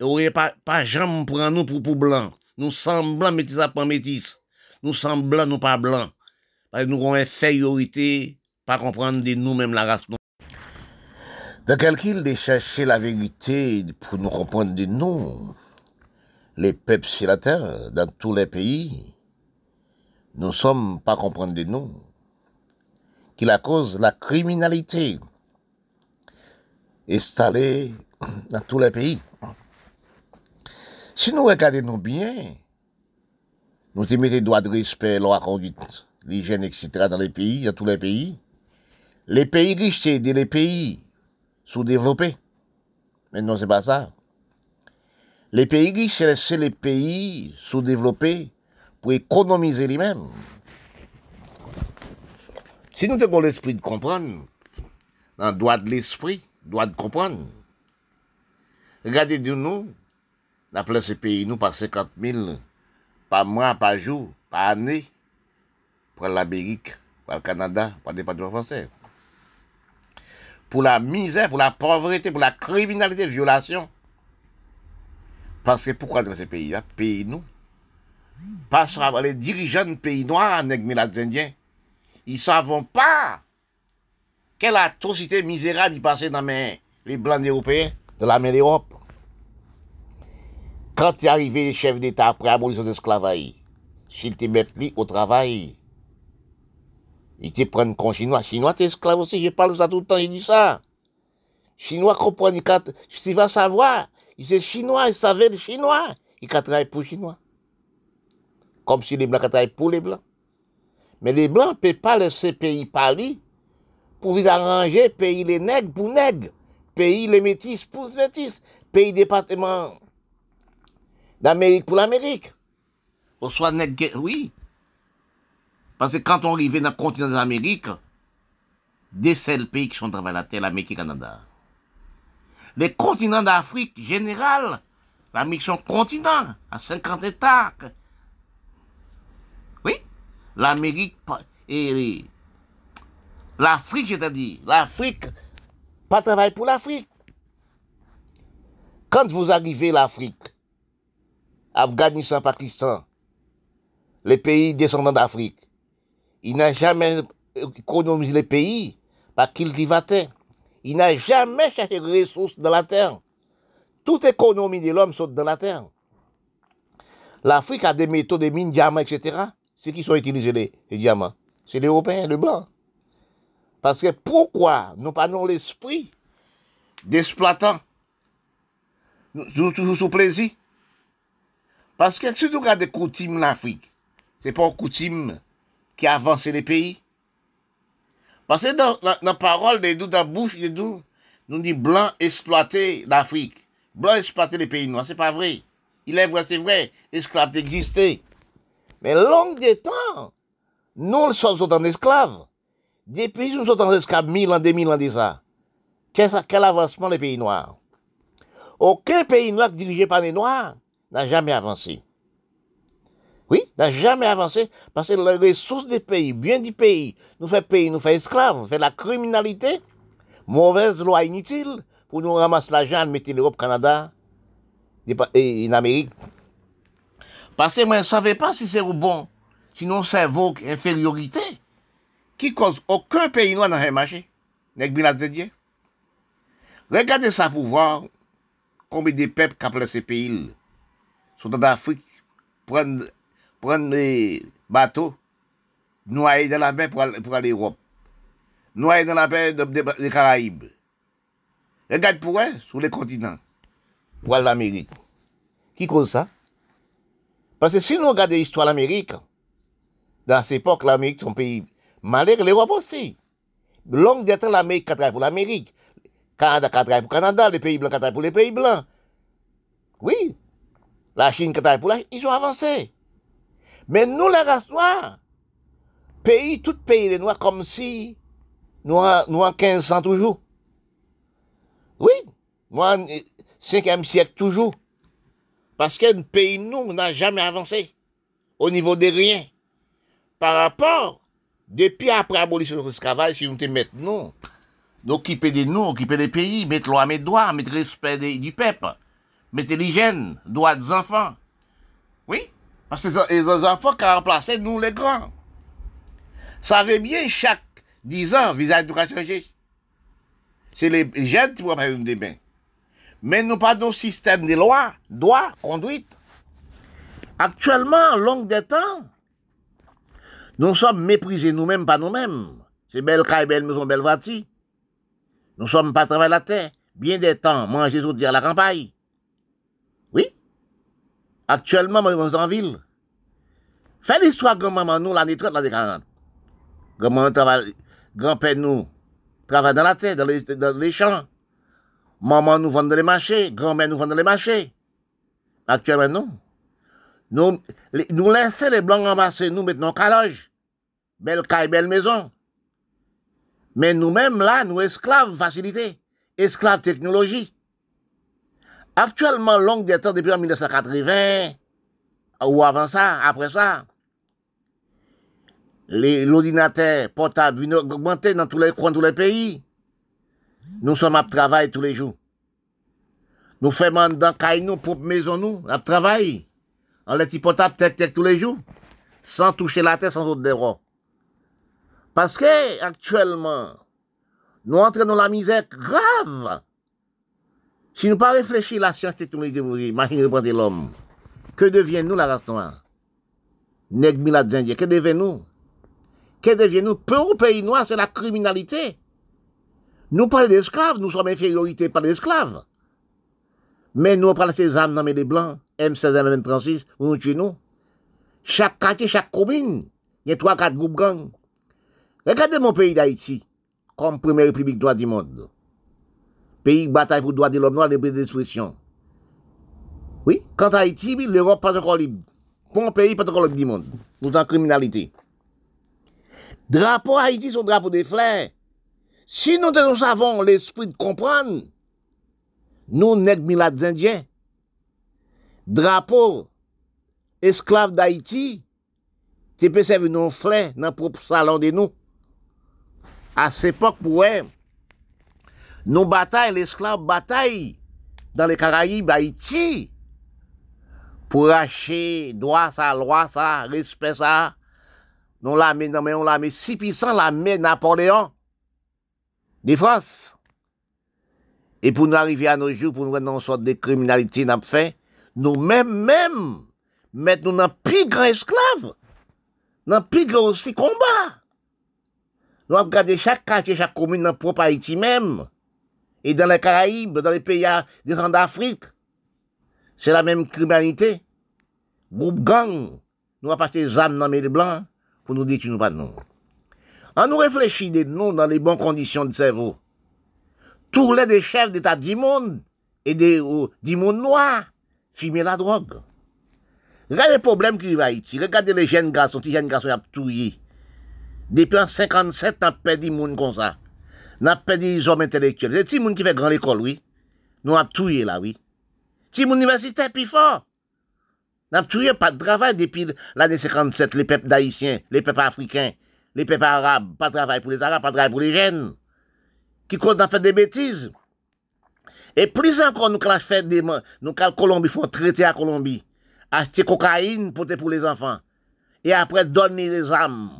Et pas, pas jamais prendre nous pour, pour blanc. Nous sommes blancs, métis à pas métis. Nous sommes blancs, nous pas blancs. Parce que nous avons infériorité, pas comprendre de nous-mêmes la race. De calcul de chercher la vérité pour nous comprendre de nous, les peuples sur la terre, dans tous les pays, nous sommes pas comprendre de nous, qui la cause la criminalité installée dans tous les pays. Si nous regardons bien, nous te mettons droit de respect, loi conduite, l'hygiène, etc. dans les pays, dans tous les pays. Les pays riches, c'est des pays sous-développés. Mais non, c'est pas ça. Les pays riches, c'est les pays sous-développés pour économiser les-mêmes. Si nous avons l'esprit de comprendre, dans le droit de l'esprit, droit de comprendre, regardez de nous, d'après ces pays, nous, par 50 000 par mois, par jour, par année, pour l'Amérique, pour le Canada, pour le département français. Pour la misère, pour la pauvreté, pour la criminalité, violation. Parce que pourquoi dans ces pays-là, pays nous, parce que les dirigeants de pays noirs, les indiens, ils ne savent pas quelle atrocité misérable il passait dans les blancs européens de la mer d'Europe. Quand est arrivé chef d'État après l'abolition de l'esclavage, s'il te met au travail, il te prend con chinois. Chinois, t'es esclave aussi, je parle ça tout le temps, il dit ça. Chinois comprend, il va savoir. Il sait chinois, il savait le chinois. Il travaille pour chinois. Comme si les blancs travaillent pour les blancs. Mais les blancs ne peuvent pas laisser pays parler pour vous arranger pays les nègres pour nègres, pays les métis pour métis, pays département d'Amérique pour l'Amérique. On soit oui. Parce que quand on arrive dans le continent des Amériques, des seuls pays qui sont dans la terre, l'Amérique et le Canada. Les continents d'Afrique général, l'Amérique sont continent, à 50 États. Oui, l'Amérique et l'Afrique, c'est-à-dire, l'Afrique, pas travail pour l'Afrique. Quand vous arrivez l'Afrique, Afghanistan, Pakistan, les pays descendants d'Afrique, il n'a jamais économisé les pays par cultivateur. Il n'a jamais cherché des ressources dans la terre. Toute économie de l'homme saute dans la terre. L'Afrique a des métaux, des mines, diamants, etc. C'est qui sont utilisés les, diamants C'est les Européens, les Blancs. Parce que pourquoi nous pas l'esprit d'exploitants Nous toujours sous plaisir. Parce que si nous regardons des coutumes l'Afrique, c'est pas une coutume qui avance les pays. Parce que dans la parole de nous, dans la bouche de nous, nous dit blanc exploiter l'Afrique. Blanc exploiter les pays noirs. C'est pas vrai. Il est vrai, c'est vrai. Esclaves existaient. Mais long des temps, nous sommes en esclaves. Depuis nous sommes en esclaves mille ans, deux mille ans déjà. Quel, quel avancement les pays noirs? Aucun pays noir dirigé par les noirs n'a jamais avancé. Oui, n'a jamais avancé parce que les ressources des pays, bien du pays, nous fait pays, nous fait esclaves, nous fait la criminalité, mauvaise loi inutile pour nous ramasser l'argent, mettre l'Europe, Canada et en Amérique. Parce que moi, je ne savais pas si c'est bon, sinon c'est vos infériorité qui cause aucun pays noir dans le marché. Regardez ça pour voir combien de peuples appellent ces pays sont en Afrique, prendre, prendre les bateaux, noyer dans la mer pour, aller, pour aller en Europe, noyer dans la mer des Caraïbes. Regarde pour eux, sur les continents, pour l'Amérique. Qui cause ça? Parce que si nous regardons l'histoire de l'Amérique, dans cette époque, l'Amérique, c'est un pays malheureux, l'Europe aussi. Longue temps, l'Amérique travaille pour l'Amérique. Canada travaille pour le Canada, les pays blancs travaillent pour les pays blancs. Oui, la Chine qui pour la ils ont avancé. Mais nous, les noires, pays, tout pays les noirs, comme si nous en, nous en 1500 toujours. Oui, nous en 5e siècle toujours. Parce que le pays, nous, n'a jamais avancé au niveau des riens. Par rapport, depuis après l'abolition de l'esclavage, si nous te mettons, nous occuper de nous, occuper des pays, mettre loi, mettre droit, mettre respect du peuple, mettre l'hygiène, droit des enfants. Oui, parce que les enfants qui ont remplacé nous les grands. Savez bien, chaque 10 ans, visa d'éducation C'est les jeunes qui vont faire une bains. Mais nous pas de système de loi, droit, conduite. Actuellement, longue des temps, nous sommes méprisés nous-mêmes par nous-mêmes. C'est belle caille, belle maison, belle voiture. Nous sommes pas travailler la terre. Bien des temps, manger dire la campagne. Actuellement, moi, je suis en ville. Fais l'histoire grand-maman nous, l'année 30, l'année 40. Grand-maman travaille, grand-père nous, travaille dans la terre, dans les, dans les champs. Maman nous vend dans les marchés, grand-mère nous vend dans les marchés. Actuellement, non. Nous, nous laisser les blancs ramasser, nous mettons calage. Belle caille, belle maison. Mais nous-mêmes, là, nous esclaves facilité, esclaves technologie. Actuellement, longue des temps, depuis 1980, ou avant ça, après ça, l'ordinateur portable vient augmenter dans tous les coins, tous les pays. Nous sommes à travail tous les jours. Nous faisons dans nous, propre maison nous, à travail. En les portable tête tête tous les jours. Sans toucher la tête, sans autre dérobe. Parce que, actuellement, nous entrons dans la misère grave. Si nous pas réfléchir la science technologique de imaginez de l'homme. Que devient-nous la race noire? Nèg que devient-nous? Que devient-nous? Pour pays noir, c'est la criminalité. Nous parlons d'esclaves, nous sommes infériorité par esclaves. Mais nous parlons ces âmes dans les blancs, M16, M36, nous tuons nous? Chaque quartier, chaque commune, il y a trois, quatre groupes gangs. Regardez mon pays d'Haïti, comme première république droit du monde. Pays bataille pour droits de l'homme noir, liberté d'expression. Oui, quant à Haïti, l'Europe pas encore libre. Bon pays pas encore libre du monde. Pourtant, criminalité. Drapeau Haïti, son drapeau des fleurs. Si nous nous savons l'esprit de comprendre, nous nègres milades indiens, drapeau esclave d'Haïti, te peut servir non fleurs dans le propre salon de nous. À cette époque, pour nos batailles, l'esclave bataille dans les Caraïbes, Haïti, pour acheter droit ça, loi ça, respect ça. Nous l'armée, non, mais on l'armée si puissant, l'armée Napoléon de France. Et pour nous arriver à nos jours, pour nous rendre une sorte de criminalité, nous fait, nous-mêmes, même, mettre nous dans plus grand esclave, dans plus grand aussi combat. Nous avons regardé chaque quartier, chaque commune dans propre Haïti même. Et dans les Caraïbes, dans les pays des d'Afrique. C'est la même criminalité. Groupe gang. Nous avons passé des âmes dans les blancs pour nous dire que nous pas non. On nous réfléchit de nous dans les bonnes conditions de cerveau. Tous les des chefs d'État du monde et des, du monde fumer la drogue. Regardez les problèmes qui va Haïti. Regardez les jeunes garçons, les jeunes garçons qui ont depuis en 57, on a perdu gens comme ça. On a perdu des hommes intellectuels. C'est des gens qui fait grande école, oui. Nous avons tué là, oui. Une université plus fort. Nous avons pas de travail depuis l'année 57, les peuples d'Haïtiens, les peuples africains, les peuples arabes, pas de travail pour les arabes, pas de travail pour les jeunes. Qui comptent à faire des bêtises. Et plus encore, nous avons fait des, nous avons Colombie, font traiter à Colombie. Acheter cocaïne pour, pour les enfants. Et après, donner les armes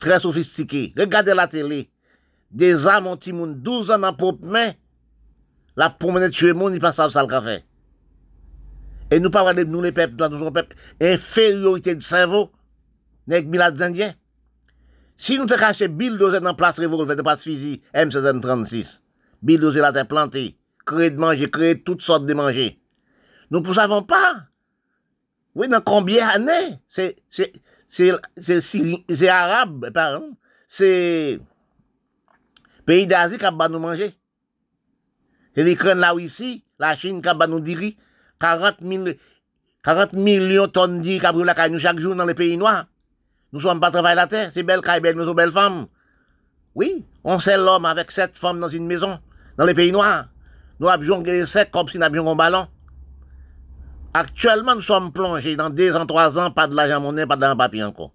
très sophistiqué. Regardez la télé. Des âmes ont 12 ans dans propre main. La promenade tuer monde, ils passent ça le café. Et nous parlons de nous les peuples, nous sommes peuples, infériorité de cerveau, n'est milades indiens. Si nous te cachons bulldozer dans place revolver, de place physique, M1636, bulldozer la terre plantée, créer de manger, créer toutes sortes de manger. Nous ne savons pas. Oui, dans combien d'années? C'est, c'est, c'est arabe, pardon, c'est pays d'Asie qui va nous manger. C'est l'Ukraine là ici, la Chine qui va nous dire 40, 40 millions de tonnes de qui la nous chaque jour dans les pays noirs. Nous sommes pas travailler la terre, c'est belle caille, belle maison, belle femme. Oui, on sait l'homme avec sept femmes dans une maison, dans les pays noirs. Nous avons les sept comme si nous avions un ballon. Actuellement, nous sommes plongés dans deux ans, trois ans, pas de l'argent monnaie, pas de l'argent papier encore.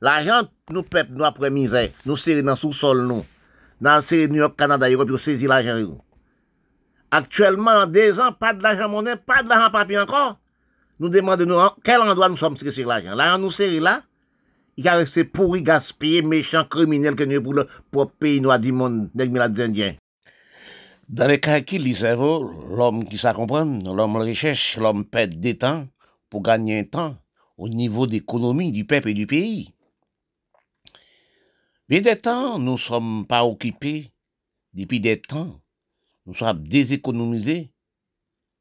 L'argent, nous peuple, nous après misère, nous serrons dans le sous-sol. Dans le New York, Canada, ils ont l'argent. Actuellement, deux ans, pas de l'argent monnaie, pas de l'argent papier encore. Nous demandons nous, quel endroit nous sommes sur l'argent. L'argent nous série là, il a resté pourri, gaspillé, méchant, criminel que nous pour le propre pays noir du monde, des Indiens. Dans les cas qui lisent l'homme qui ça comprend, l'homme recherche, l'homme perd des temps pour gagner un temps au niveau d'économie du peuple et du pays. Mais des temps, nous ne sommes pas occupés. Depuis des temps, nous sommes déséconomisés,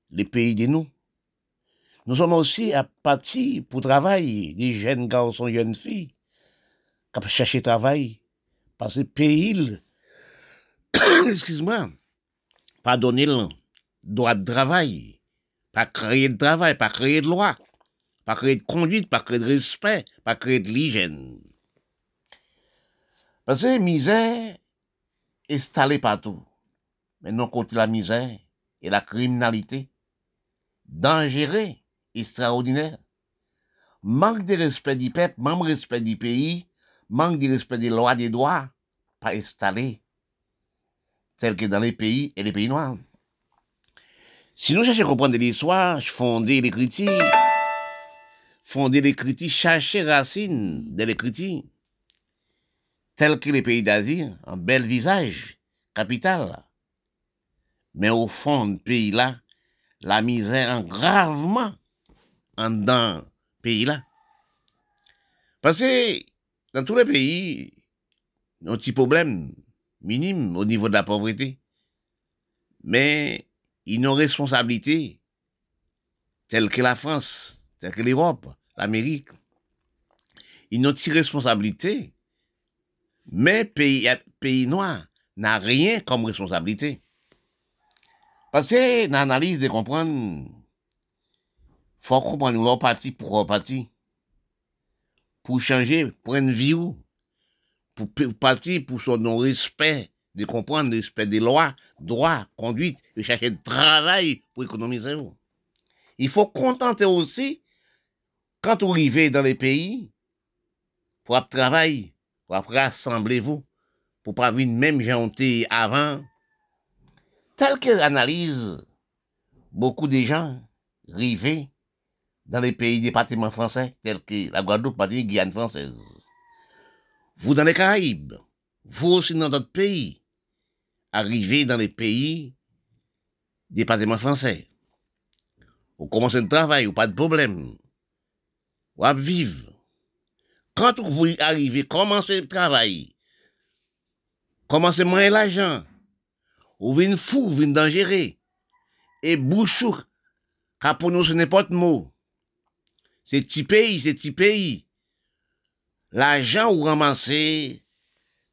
les pays de nous. Nous sommes aussi à partir pour travailler, des jeunes garçons, jeunes filles, qui chercher travail, parce que pays, excuse-moi, pas le droit de travail, pas créer de travail, pas créer de loi, pas créer de conduite, pas créer de respect, pas créer de l'hygiène. Parce que misère installée partout. Mais non contre la misère et la criminalité, dangereux, extraordinaire. Manque de respect du peuple, manque de respect du pays, manque de respect des lois, des droits, pas installés, tels que dans les pays et les pays noirs. Si nous cherchons à comprendre l'histoire, fonder les critiques, fonder les critiques, chercher racines de l'écriture, tel que les pays d'Asie, un bel visage, capital. Mais au fond du pays-là, la misère en gravement en dans pays-là. Parce que dans tous les pays, un petit problème minime au niveau de la pauvreté. Mais ils ont responsabilité, telle que la France, telle que l'Europe, l'Amérique. Ils ont une responsabilité mais pays, pays noir n'a rien comme responsabilité. Parce que l'analyse de comprendre, faut comprendre leur parti pour leur parti. Pour changer, une vie pour partir pour son non-respect, de comprendre le respect des lois, droits, conduite, de chercher de travail pour économiser. Il faut contenter aussi, quand vous arrivez dans les pays, pour travailler, pour après rassemblez-vous, pour pas venir même gentil avant. Tel que analyse beaucoup de gens rivés dans les pays départements français, tels que la Guadeloupe, la Guyane française. Vous dans les Caraïbes, vous aussi dans d'autres pays, arrivez dans les pays départements français. Vous commencez le travail, ou pas de problème. Vous vivre quand vous arrivez, commencez le travail, commencez à manger l'argent, vous venez fou, vous venez dangereux, et bouchou, car pour ce n'est pas de mot. C'est petit pays, c'est petit pays. L'argent, vous ramassez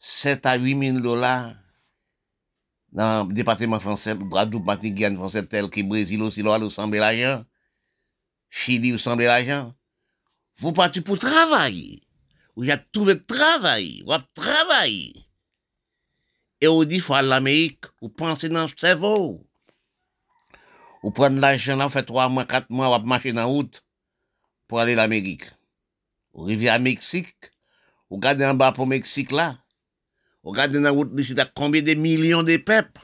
7 à 8 000 dollars dans le département français, Guadeloupe, Martinique, français, tel que Brésil aussi, là, vous semblez l'argent. Chili, vous semblez l'argent. Vous partez pour travailler où il y a trouvé travail, ou travail. Et on dit, faut à l'Amérique, ou penser dans le cerveau. Ou prendre l'argent là, fait trois mois, quatre mois, ou marcher dans la route pour aller à l'Amérique. Ou arriver à Mexique, ou garder en bas pour Mexique là. Ou garder dans la route, ici, combien de millions de peuples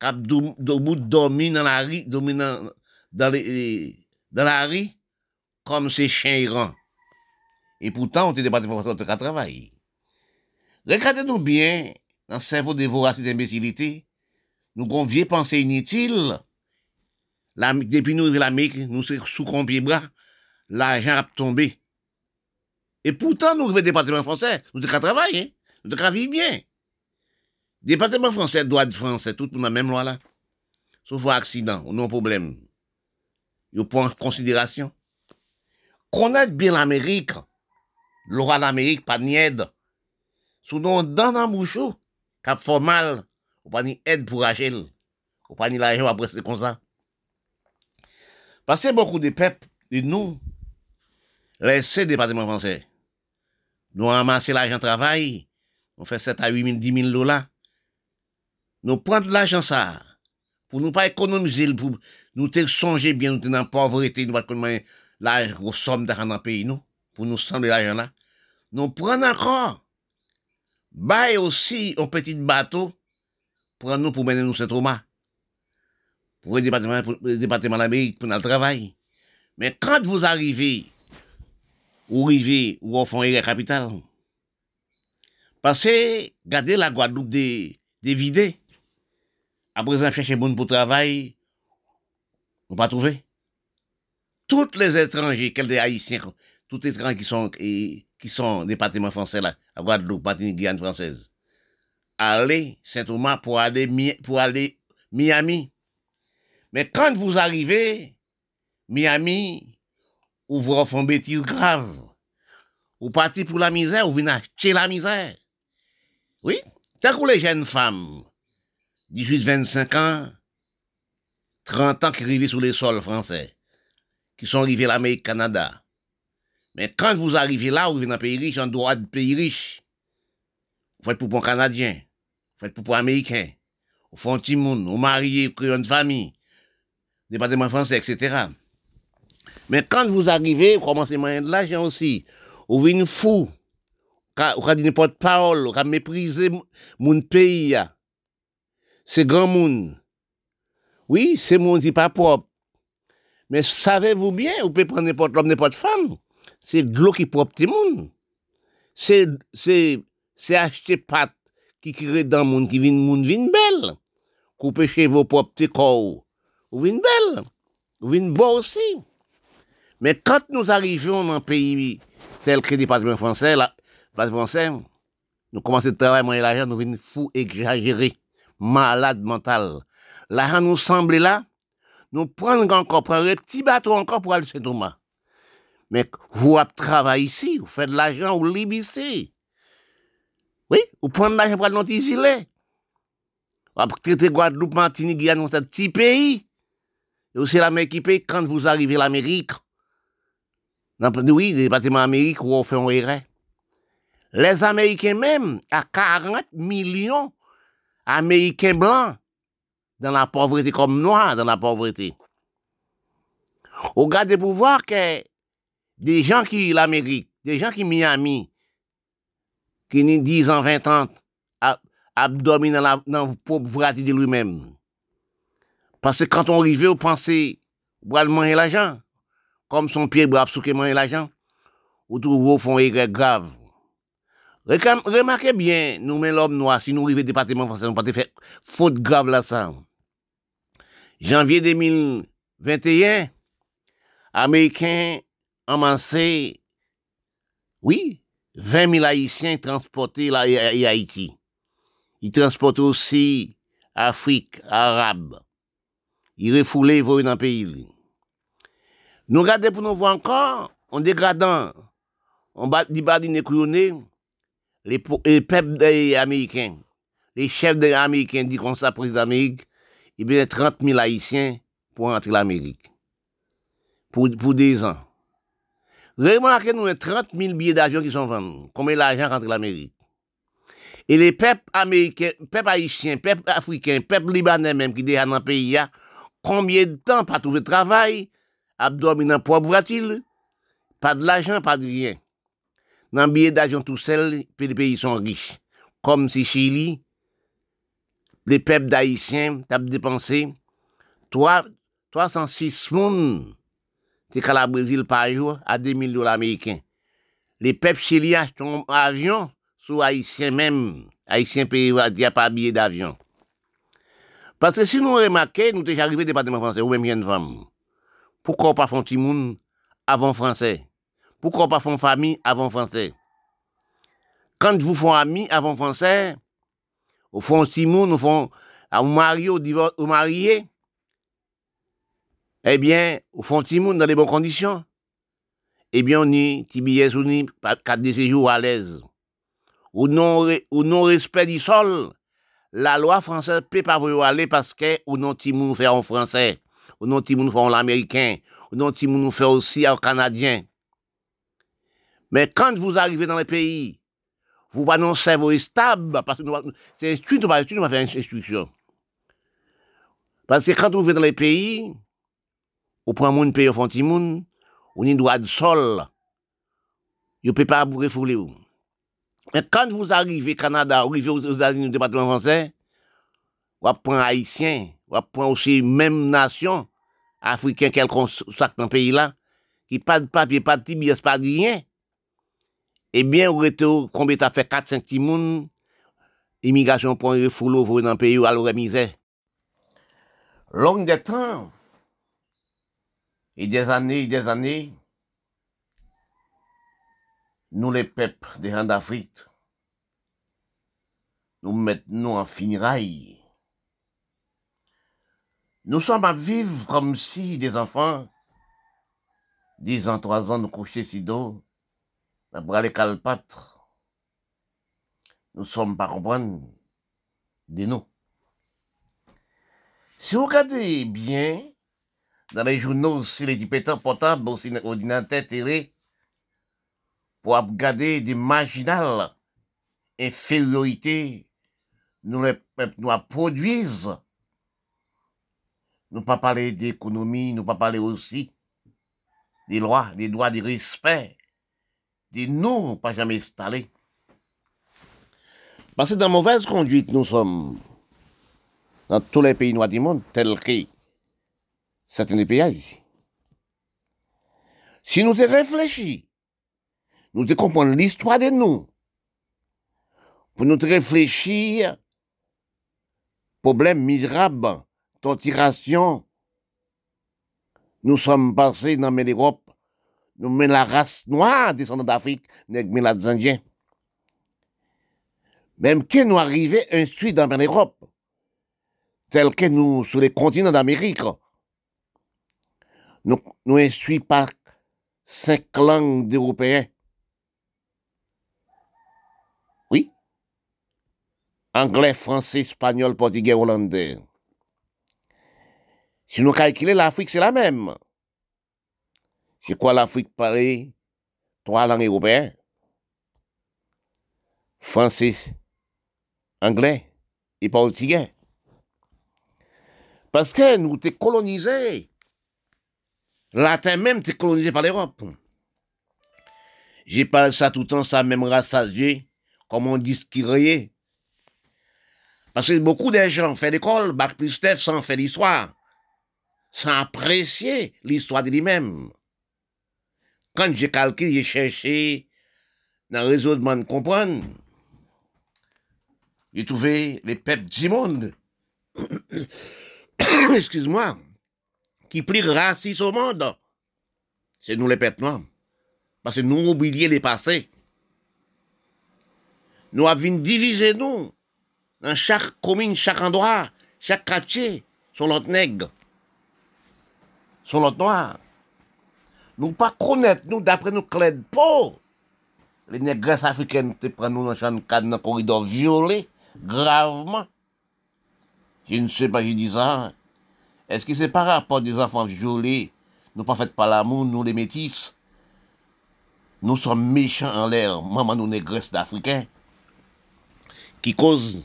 qui ont dormi dans la rue, dans la rue, comme ces chiens errants? Et pourtant, on était pas de travail. Regardez-nous bien, dans le cerveau de voracité d'imbécilité, nous avons vieux pensée inutile. depuis nous l'Amérique, nous sommes sous pied bras, l'argent a tombé. Et pourtant, nous au département français, nous devons travailler, hein? nous devons vivre bien. Département français, droit de français, tout dans la même loi là. Sauf accident, ou non problème. Ils prennent en considération. Connaître bien l'Amérique, le roi d'Amérique, pas ni aide. Soudain, dans un bouchou, cap formal, ou pas ni aide pour Rachel. Ou pas ni l'argent après c'est comme ça. Parce que beaucoup de peuples, de nous, laissez le département français. Nous ramasser l'argent travail, on fait 7 à 8 000, 10 000 dollars. Nous prenons l'argent ça, pour nous pas économiser, pour nous te songer bien, nous dans la pauvreté, nous pas comment la somme d'argent dans le pays, nous, pour nous sembler l'argent là nous prenons encore bail aussi un petit bateau pour nous pour mener nous ce trauma. Pour le département, pour le département d'Amérique, pour notre travail. Mais quand vous arrivez, ou arrivez, ou au fond, la capitale, passez, gardez la Guadeloupe des, des vidés. À présent, chercher bon pour travail, vous pas trouver. Tous les étrangers, quels des haïtiens, tous les étrangers qui sont, qui sont département français là, à Guadeloupe, Martinique, Guyane française, allez Saint-Thomas pour aller, pour aller Miami. Mais quand vous arrivez, Miami, ou vous une bêtise grave, ou partez pour la misère, ou venez acheter la misère. Oui, tant que les jeunes femmes, 18, 25 ans, 30 ans qui arrivent sur les sols français, qui sont arrivés à l'Amérique, Canada. Mais quand vous arrivez là, vous venez dans un pays riche, en droit de pays riche, vous faites pour un Canadien, vous faites pour un Américain, vous faites un petit monde, vous mariez, vous créez une famille, département français, etc. Mais quand vous arrivez, vous commencez à de l'argent aussi, vous venez fou, vous avez n'importe parole, vous avez méprisé mon pays, c'est grand monde. Oui, c'est monde qui pas propre. Mais savez-vous bien, vous pouvez prendre n'importe l'homme, n'importe femme. C'est de l'eau qui propre tout le monde. C'est, acheter pâte qui crée dans le monde, qui vient monde, vient belle. Coupez chez vos propres corps. Vous vient belle. Vous vient beau aussi. Mais quand nous arrivons dans un pays tel que le département français, là, français, nous commençons à travailler, moi et l'argent, nous venons fous, exagérés malade mental. Là, nous semble là, nous prenons encore, prendre un petit bateau encore pour aller à Saint-Thomas. Mais vous avez travaillé ici, vous faites de l'argent, vous libre ici. Oui, vous prenez de l'argent pour ici là. Vous traiter Guadeloupe, Martinique, Guyane, dans ce petit pays. Et aussi l'Amérique qui paye quand vous arrivez à l'Amérique. Oui, les bâtiments Amérique où on fait un erreur. Les Américains même, à 40 millions Américains blancs dans la pauvreté comme noirs dans la pauvreté. Au garde de pouvoir que des gens qui l'Amérique, des gens qui Miami, qui ont 10 ans, 20 ans, abdominent dans la dans de lui-même. Parce que quand on arrive, on pensait, on manger l'argent. Comme son pied, on souquer manger l'argent. Ou trouve au fond, il grave. Remarquez bien, nous, mais l'homme noir, si nous arrivons au département français, nous pas fait faute grave là, ça. Janvier 2021, Américains ont massé, oui, 20 000 Haïtiens transportés là, à Haïti. Ils transportent aussi Afrique, Arabe. Ils refoulent dans le pays. Nous regardons pour nous voir encore, en dégradant, on bat, dit, les, les peuples américains, les chefs américains disent comme ça, d'Amérique, il y a 30 000 Haïtiens pour entrer l'Amérique. Pour, pour des ans. Remarquez nous 30 000 billets d'avion qui sont vendus. Combien l'argent rentre l'Amérique? Et les peuples américains, peuples haïtiens, peuples africains, peuples libanais même qui déjà dans le pays, combien de temps pas trouver travail? Abdominant pauvre-t-il? Pas de l'argent, pas de rien. Dans le billet d'avion tout seul, les pays sont riches. Comme si Chili, les peuples d'haïtiens, t'as dépensé 3, 306 moun qui à la Brésil par jour à 2000 dollars américains. Les peuples chiliens achètent un avion sous Haïtiens même. Haïtiens pays, il n'y a pas billet d'avion. Parce que si nous remarquons, nous sommes arrivés au département français, ou même une femme. Pourquoi pas font monde avant français? Pourquoi pas font famille avant français? Quand vous font amis avant français, au fond Simon, au marier, au divorce, au marié, eh bien, Simon dans les bonnes conditions. Eh bien, on y, TBS, on y, quatre de séjour à l'aise. Au non, au non du sol, la loi française peut pas vous aller parce que, ou non, Timon fait en français, ou non, Timon fait en américain, ou non, Timon fait aussi en canadien. Mais quand vous arrivez dans les pays, vous pas non cerveau stable, parce que c'est pas nous pas faire instruction. Parce que quand vous venez dans les pays, vous prenez mon pays au fond de monde, on a droit de sol. Vous ne pouvez pas vous refouler. Mais quand vous arrivez au Canada, vous arrivez aux États-Unis, au département français, vous prenez Haïtien, vous prenez aussi même nation, africain, quelconque soit dans le pays-là, qui pas de papier, pas de tibias, pas de rien. Eh bien, vous êtes combien t'as fait 4-5 petits moun, immigration pour un foulot dans le pays ou la misère. Long des temps, et des années et des années, nous les peuples des gens d'Afrique, nous mettons en finiraille. Nous sommes à vivre comme si des enfants, 10 ans, 3 ans, nous couchaient si dos, nous bras les calpâtres. Nous sommes pas comprendre de nous. Si vous regardez bien, dans les journaux aussi, les dipétants portables, aussi les ordinateurs télé, pour regarder des marginales infériorités, nous les nous produisent. Nous pas parler d'économie, nous pas parler aussi des lois, des droits, des respect, des nous pas jamais installés. Parce que dans mauvaise conduite, nous sommes dans tous les pays noirs du monde, tels que certains pays ici. Si nous te réfléchis, nous te comprenons l'histoire de nous, pour nous te réfléchir, problème misérable, torturation, nous sommes passés dans l'Europe, nous mettons la race noire descendant d'Afrique, nous les Indiens? Même que nous arrivons instruits dans l'Europe, tel que nous, sur les continents d'Amérique, nous, nous instruits par cinq langues d'Européens. Oui. Anglais, français, espagnol, portugais, hollandais. Si nous calculons l'Afrique, c'est la même. C'est quoi l'Afrique parle trois langues européennes? Français, anglais et portugais. Parce que nous t'es colonisés. Latin même t'es colonisé par l'Europe. J'ai parlé ça tout le temps, ça même rassasié, comme on dit ce qui Parce que beaucoup de gens font l'école, bac plus sans faire l'histoire. Sans apprécier l'histoire de lui-même. Quand j'ai calculé, j'ai cherché dans le réseau de monde comprendre, j'ai trouvé les peuples du monde. excuse-moi, qui plie racistes au monde, c'est nous les peuples noirs. Parce que nous oublions les passés. Nous avons divisé nous dans chaque commune, chaque endroit, chaque quartier, sur l'autre nègre, sur l'autre noir. Nous pas connaître, nous, d'après nous, clés de peau. Les négresses africaines te prennent nous dans le corridor violet, gravement. Je ne sais pas, je dis ça. Est-ce que c'est par rapport des enfants violés, nous pas fait par l'amour, nous les métis. Nous sommes méchants en l'air, maman nous négresses d'Africains, qui cause,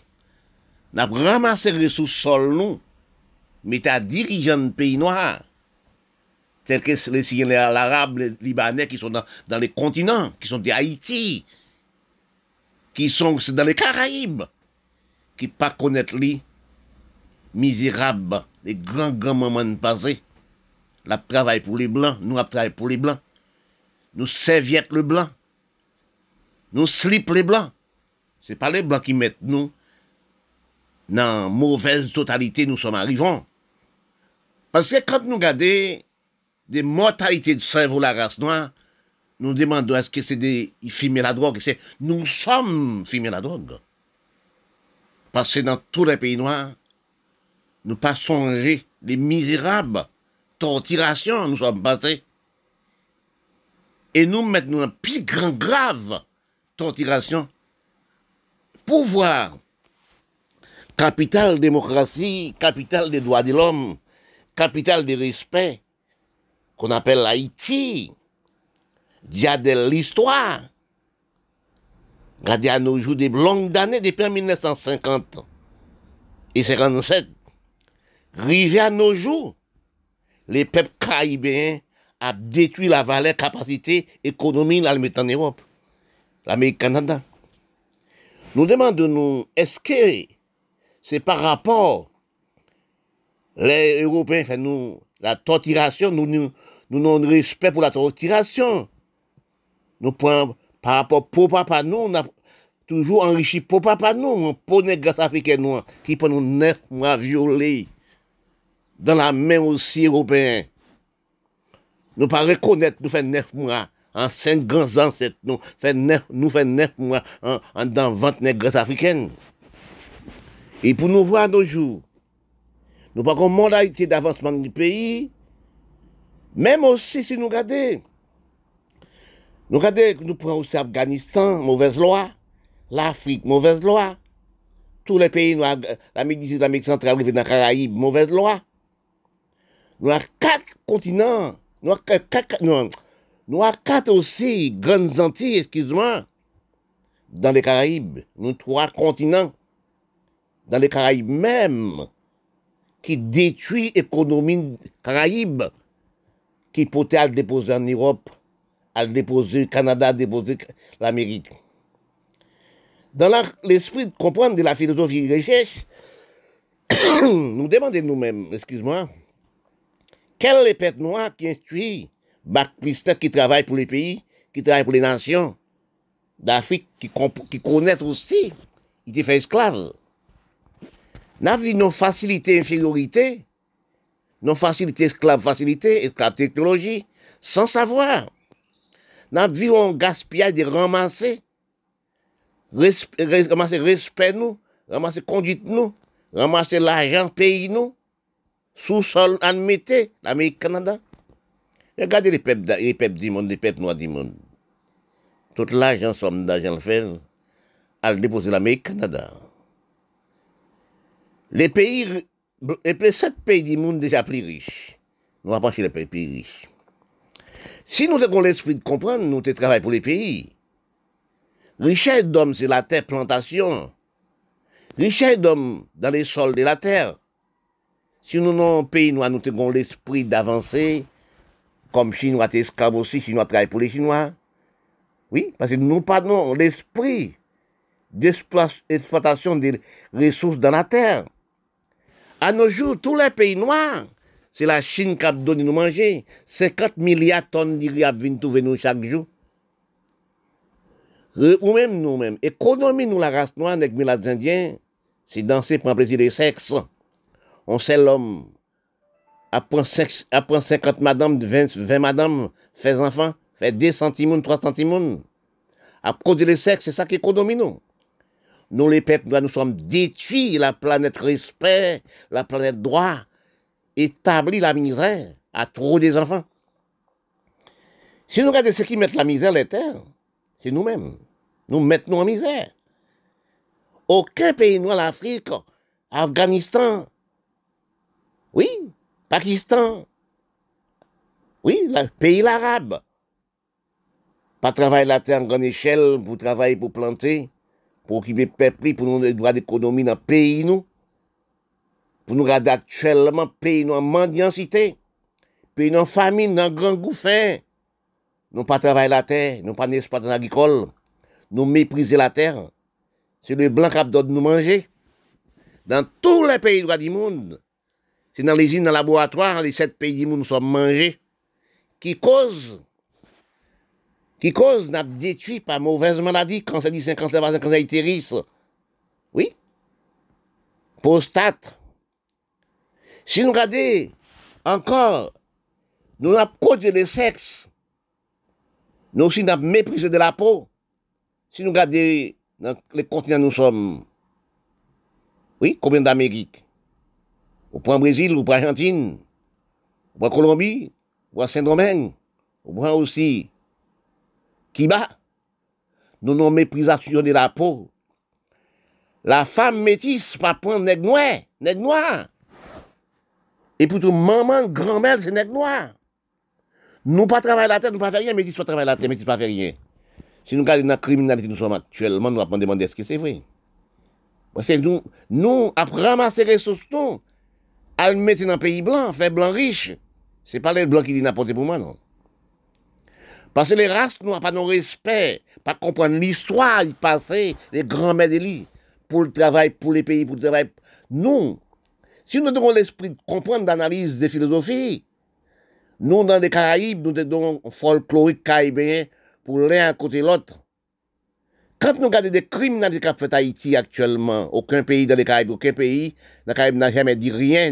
n'a ramassé les sous-sols, nous, mais à dirigeants de pays noirs, tels que les Syriens, les Arabes, les Libanais, qui sont dans, dans les continents, qui sont des Haïti, qui sont dans les Caraïbes, qui pas connaître lui, misérable, les grands, grands moments de passé. La travail pour les blancs, nous travaillé pour les blancs. Nous serviettes le blanc. Nous slip les blancs. C'est pas les blancs qui mettent nous dans mauvaise totalité, nous sommes arrivants. Parce que quand nous regardons des mortalités de cerveau la race noire, nous demandons est-ce que c'est des fumer la drogue? C'est nous sommes fumer la drogue. Parce que dans tous les pays noirs, nous pas songer les misérables torturations nous sommes passés. Et nous mettons un plus grand grave torturation. Pouvoir, capital démocratie, capital des droits de l'homme, capital des respect, qu'on appelle Haïti, dia de l'histoire. Regardez à nos jours des longues années, depuis 1950 et 57, Rivé à nos jours, les peuples caribéens ont détruit la valeur, capacité, économie, mettre en Europe. L'Amérique Canada. Nous demandons, est-ce que c'est par rapport les Européens font nous la torturation, nous nous, nous non respect pour la torturation. Nous prenons par rapport au papa nous, on a toujours enrichi pour papa nous, on prenait grâce africaine qui pendant neuf mois dans la main aussi européenne. Nous pas reconnaître, nous faisons neuf mois en cinq grands ancêtres, nous faisons neuf, nous faisons neuf mois en, en dans nègres africaines. Et pour nous voir nos jours, nous pas comme modalité d'avancement du pays, même aussi si nous regardons, nous regardons, nous prenons aussi Afghanistan, mauvaise loi, l'Afrique, mauvaise loi, tous les pays, l'Amérique du Sud, l'Amérique centrale, les Caraïbes, mauvaise loi. Nous avons quatre continents, nous avons quatre, nous avons quatre aussi grandes Antilles, excuse-moi, dans les Caraïbes, nous trois continents, dans les Caraïbes même, qui détruit l'économie Caraïbes, qui peut le déposer en Europe, à déposer au Canada, à déposer l'Amérique. Dans l'esprit de comprendre de la philosophie de recherche, nous demandons nous-mêmes, excuse-moi, Quel est peuple noir qui instruit Bac qui travaille pour les pays, qui travaille pour les nations d'Afrique, qui, qui connaissent aussi, il était fait esclave. N'a vu nos facilités, infériorité, nos facilités, esclave, facilité, esclave, technologie, sans savoir. N'a vu un gaspillage de ramasser, res, ramasser respect nous, ramasser conduite nous, ramasser l'argent pays nous, sous-sol admettez, l'Amérique Canada. Regardez les peuples, les peuples du monde, les peuples noirs du monde. Tout l'argent somme d'argent fait, à déposer l'Amérique Canada. Les pays, les sept pays du monde déjà plus riches, nous allons penser les pays riches. Si nous avons l'esprit de comprendre, nous travaillons pour les pays. Richesse d'homme, c'est la terre plantation. Richesse d'homme dans les sols de la terre. Si nous un pays, nous avons l'esprit d'avancer, comme Chinois esclaves aussi, Chinois travaillent pour les Chinois. Oui, parce que nous pas l'esprit d'exploitation des ressources dans la terre. À nos jours, tous les pays noirs, c'est la Chine qui a donné nous manger. 50 milliards de tonnes de riz viennent trouver nous chaque jour. Ou même nous-mêmes, économie nous la race noire avec les Indiens, c'est danser pour un plaisir de sexe. On sait l'homme, apprend, 50 madames, 20, 20 madames, fait enfants, fait 2 centimes, 3 centimes. À cause du sexe, c'est ça qui économie nous. Nous, les peuples, nous sommes détruits, la planète respect, la planète droit, établit la misère à trop des enfants. Si nous regardons ce qui met la misère terres, c'est nous-mêmes. Nous mettons en misère. Aucun pays noir, l'Afrique, Afghanistan, oui, Pakistan, oui, le pays arabe, pas travailler la terre en grande échelle pour travailler pour planter, pour occuper le peuple, pour nous les droits d'économie dans le pays, nous. Pour nous garder actuellement, pays nous en mendiancité, pays nous en famine, dans grand gouffin. Nous pas travailler la terre, nous pas d'exploitation agricole, nous mépriser la terre. C'est le blanc qui doit nous manger. Dans tous les pays du monde, c'est dans les usines, dans les laboratoires, les sept pays monde, nous sommes mangés. Qui cause qui cause n'a détruit par mauvaise maladie, cancer du sein, cancer cancer utérus. Oui. Prostate. Si nous regardons encore, nous avons produit le sexe. Nous aussi avons méprisé de la peau. Si nous regardons dans les continents nous sommes, oui, combien d'Amérique? Ou pran Brésil, ou pran Argentine, ou pran Colombie, ou pran Saint-Domingue, ou pran aussi Kiba. Nou nou méprisation de la peau. La femme métisse pa pran nèg noir, nèg noir. Et plutôt maman, grand-mère, c'est nèg noir. Nou pa travay la tête, nou pa fè rien, métisse pa travay la tête, métisse pa fè rien. Si nou gade nan kriminalite nou som aktuelman, nou ap man demande eske se vwe. Pwese nou, nou ap ramase resos nou, à le mettre dans un pays blanc, faire blanc riche. C'est pas les blancs qui disent n'importe pour moi, non. Parce que les races n'ont pas de respect, pas comprendre l'histoire du passé, les grands-mères de pour le travail, pour les pays, pour le travail. Non. Si nous avons l'esprit de comprendre, d'analyse des philosophies, nous, dans les Caraïbes, nous avons folklorique caribéen pour l'un à côté de l'autre. Quand nous regardons des crimes les fait Haïti actuellement, aucun pays dans les Caraïbes, aucun pays dans les Caraïbes n'a jamais dit rien.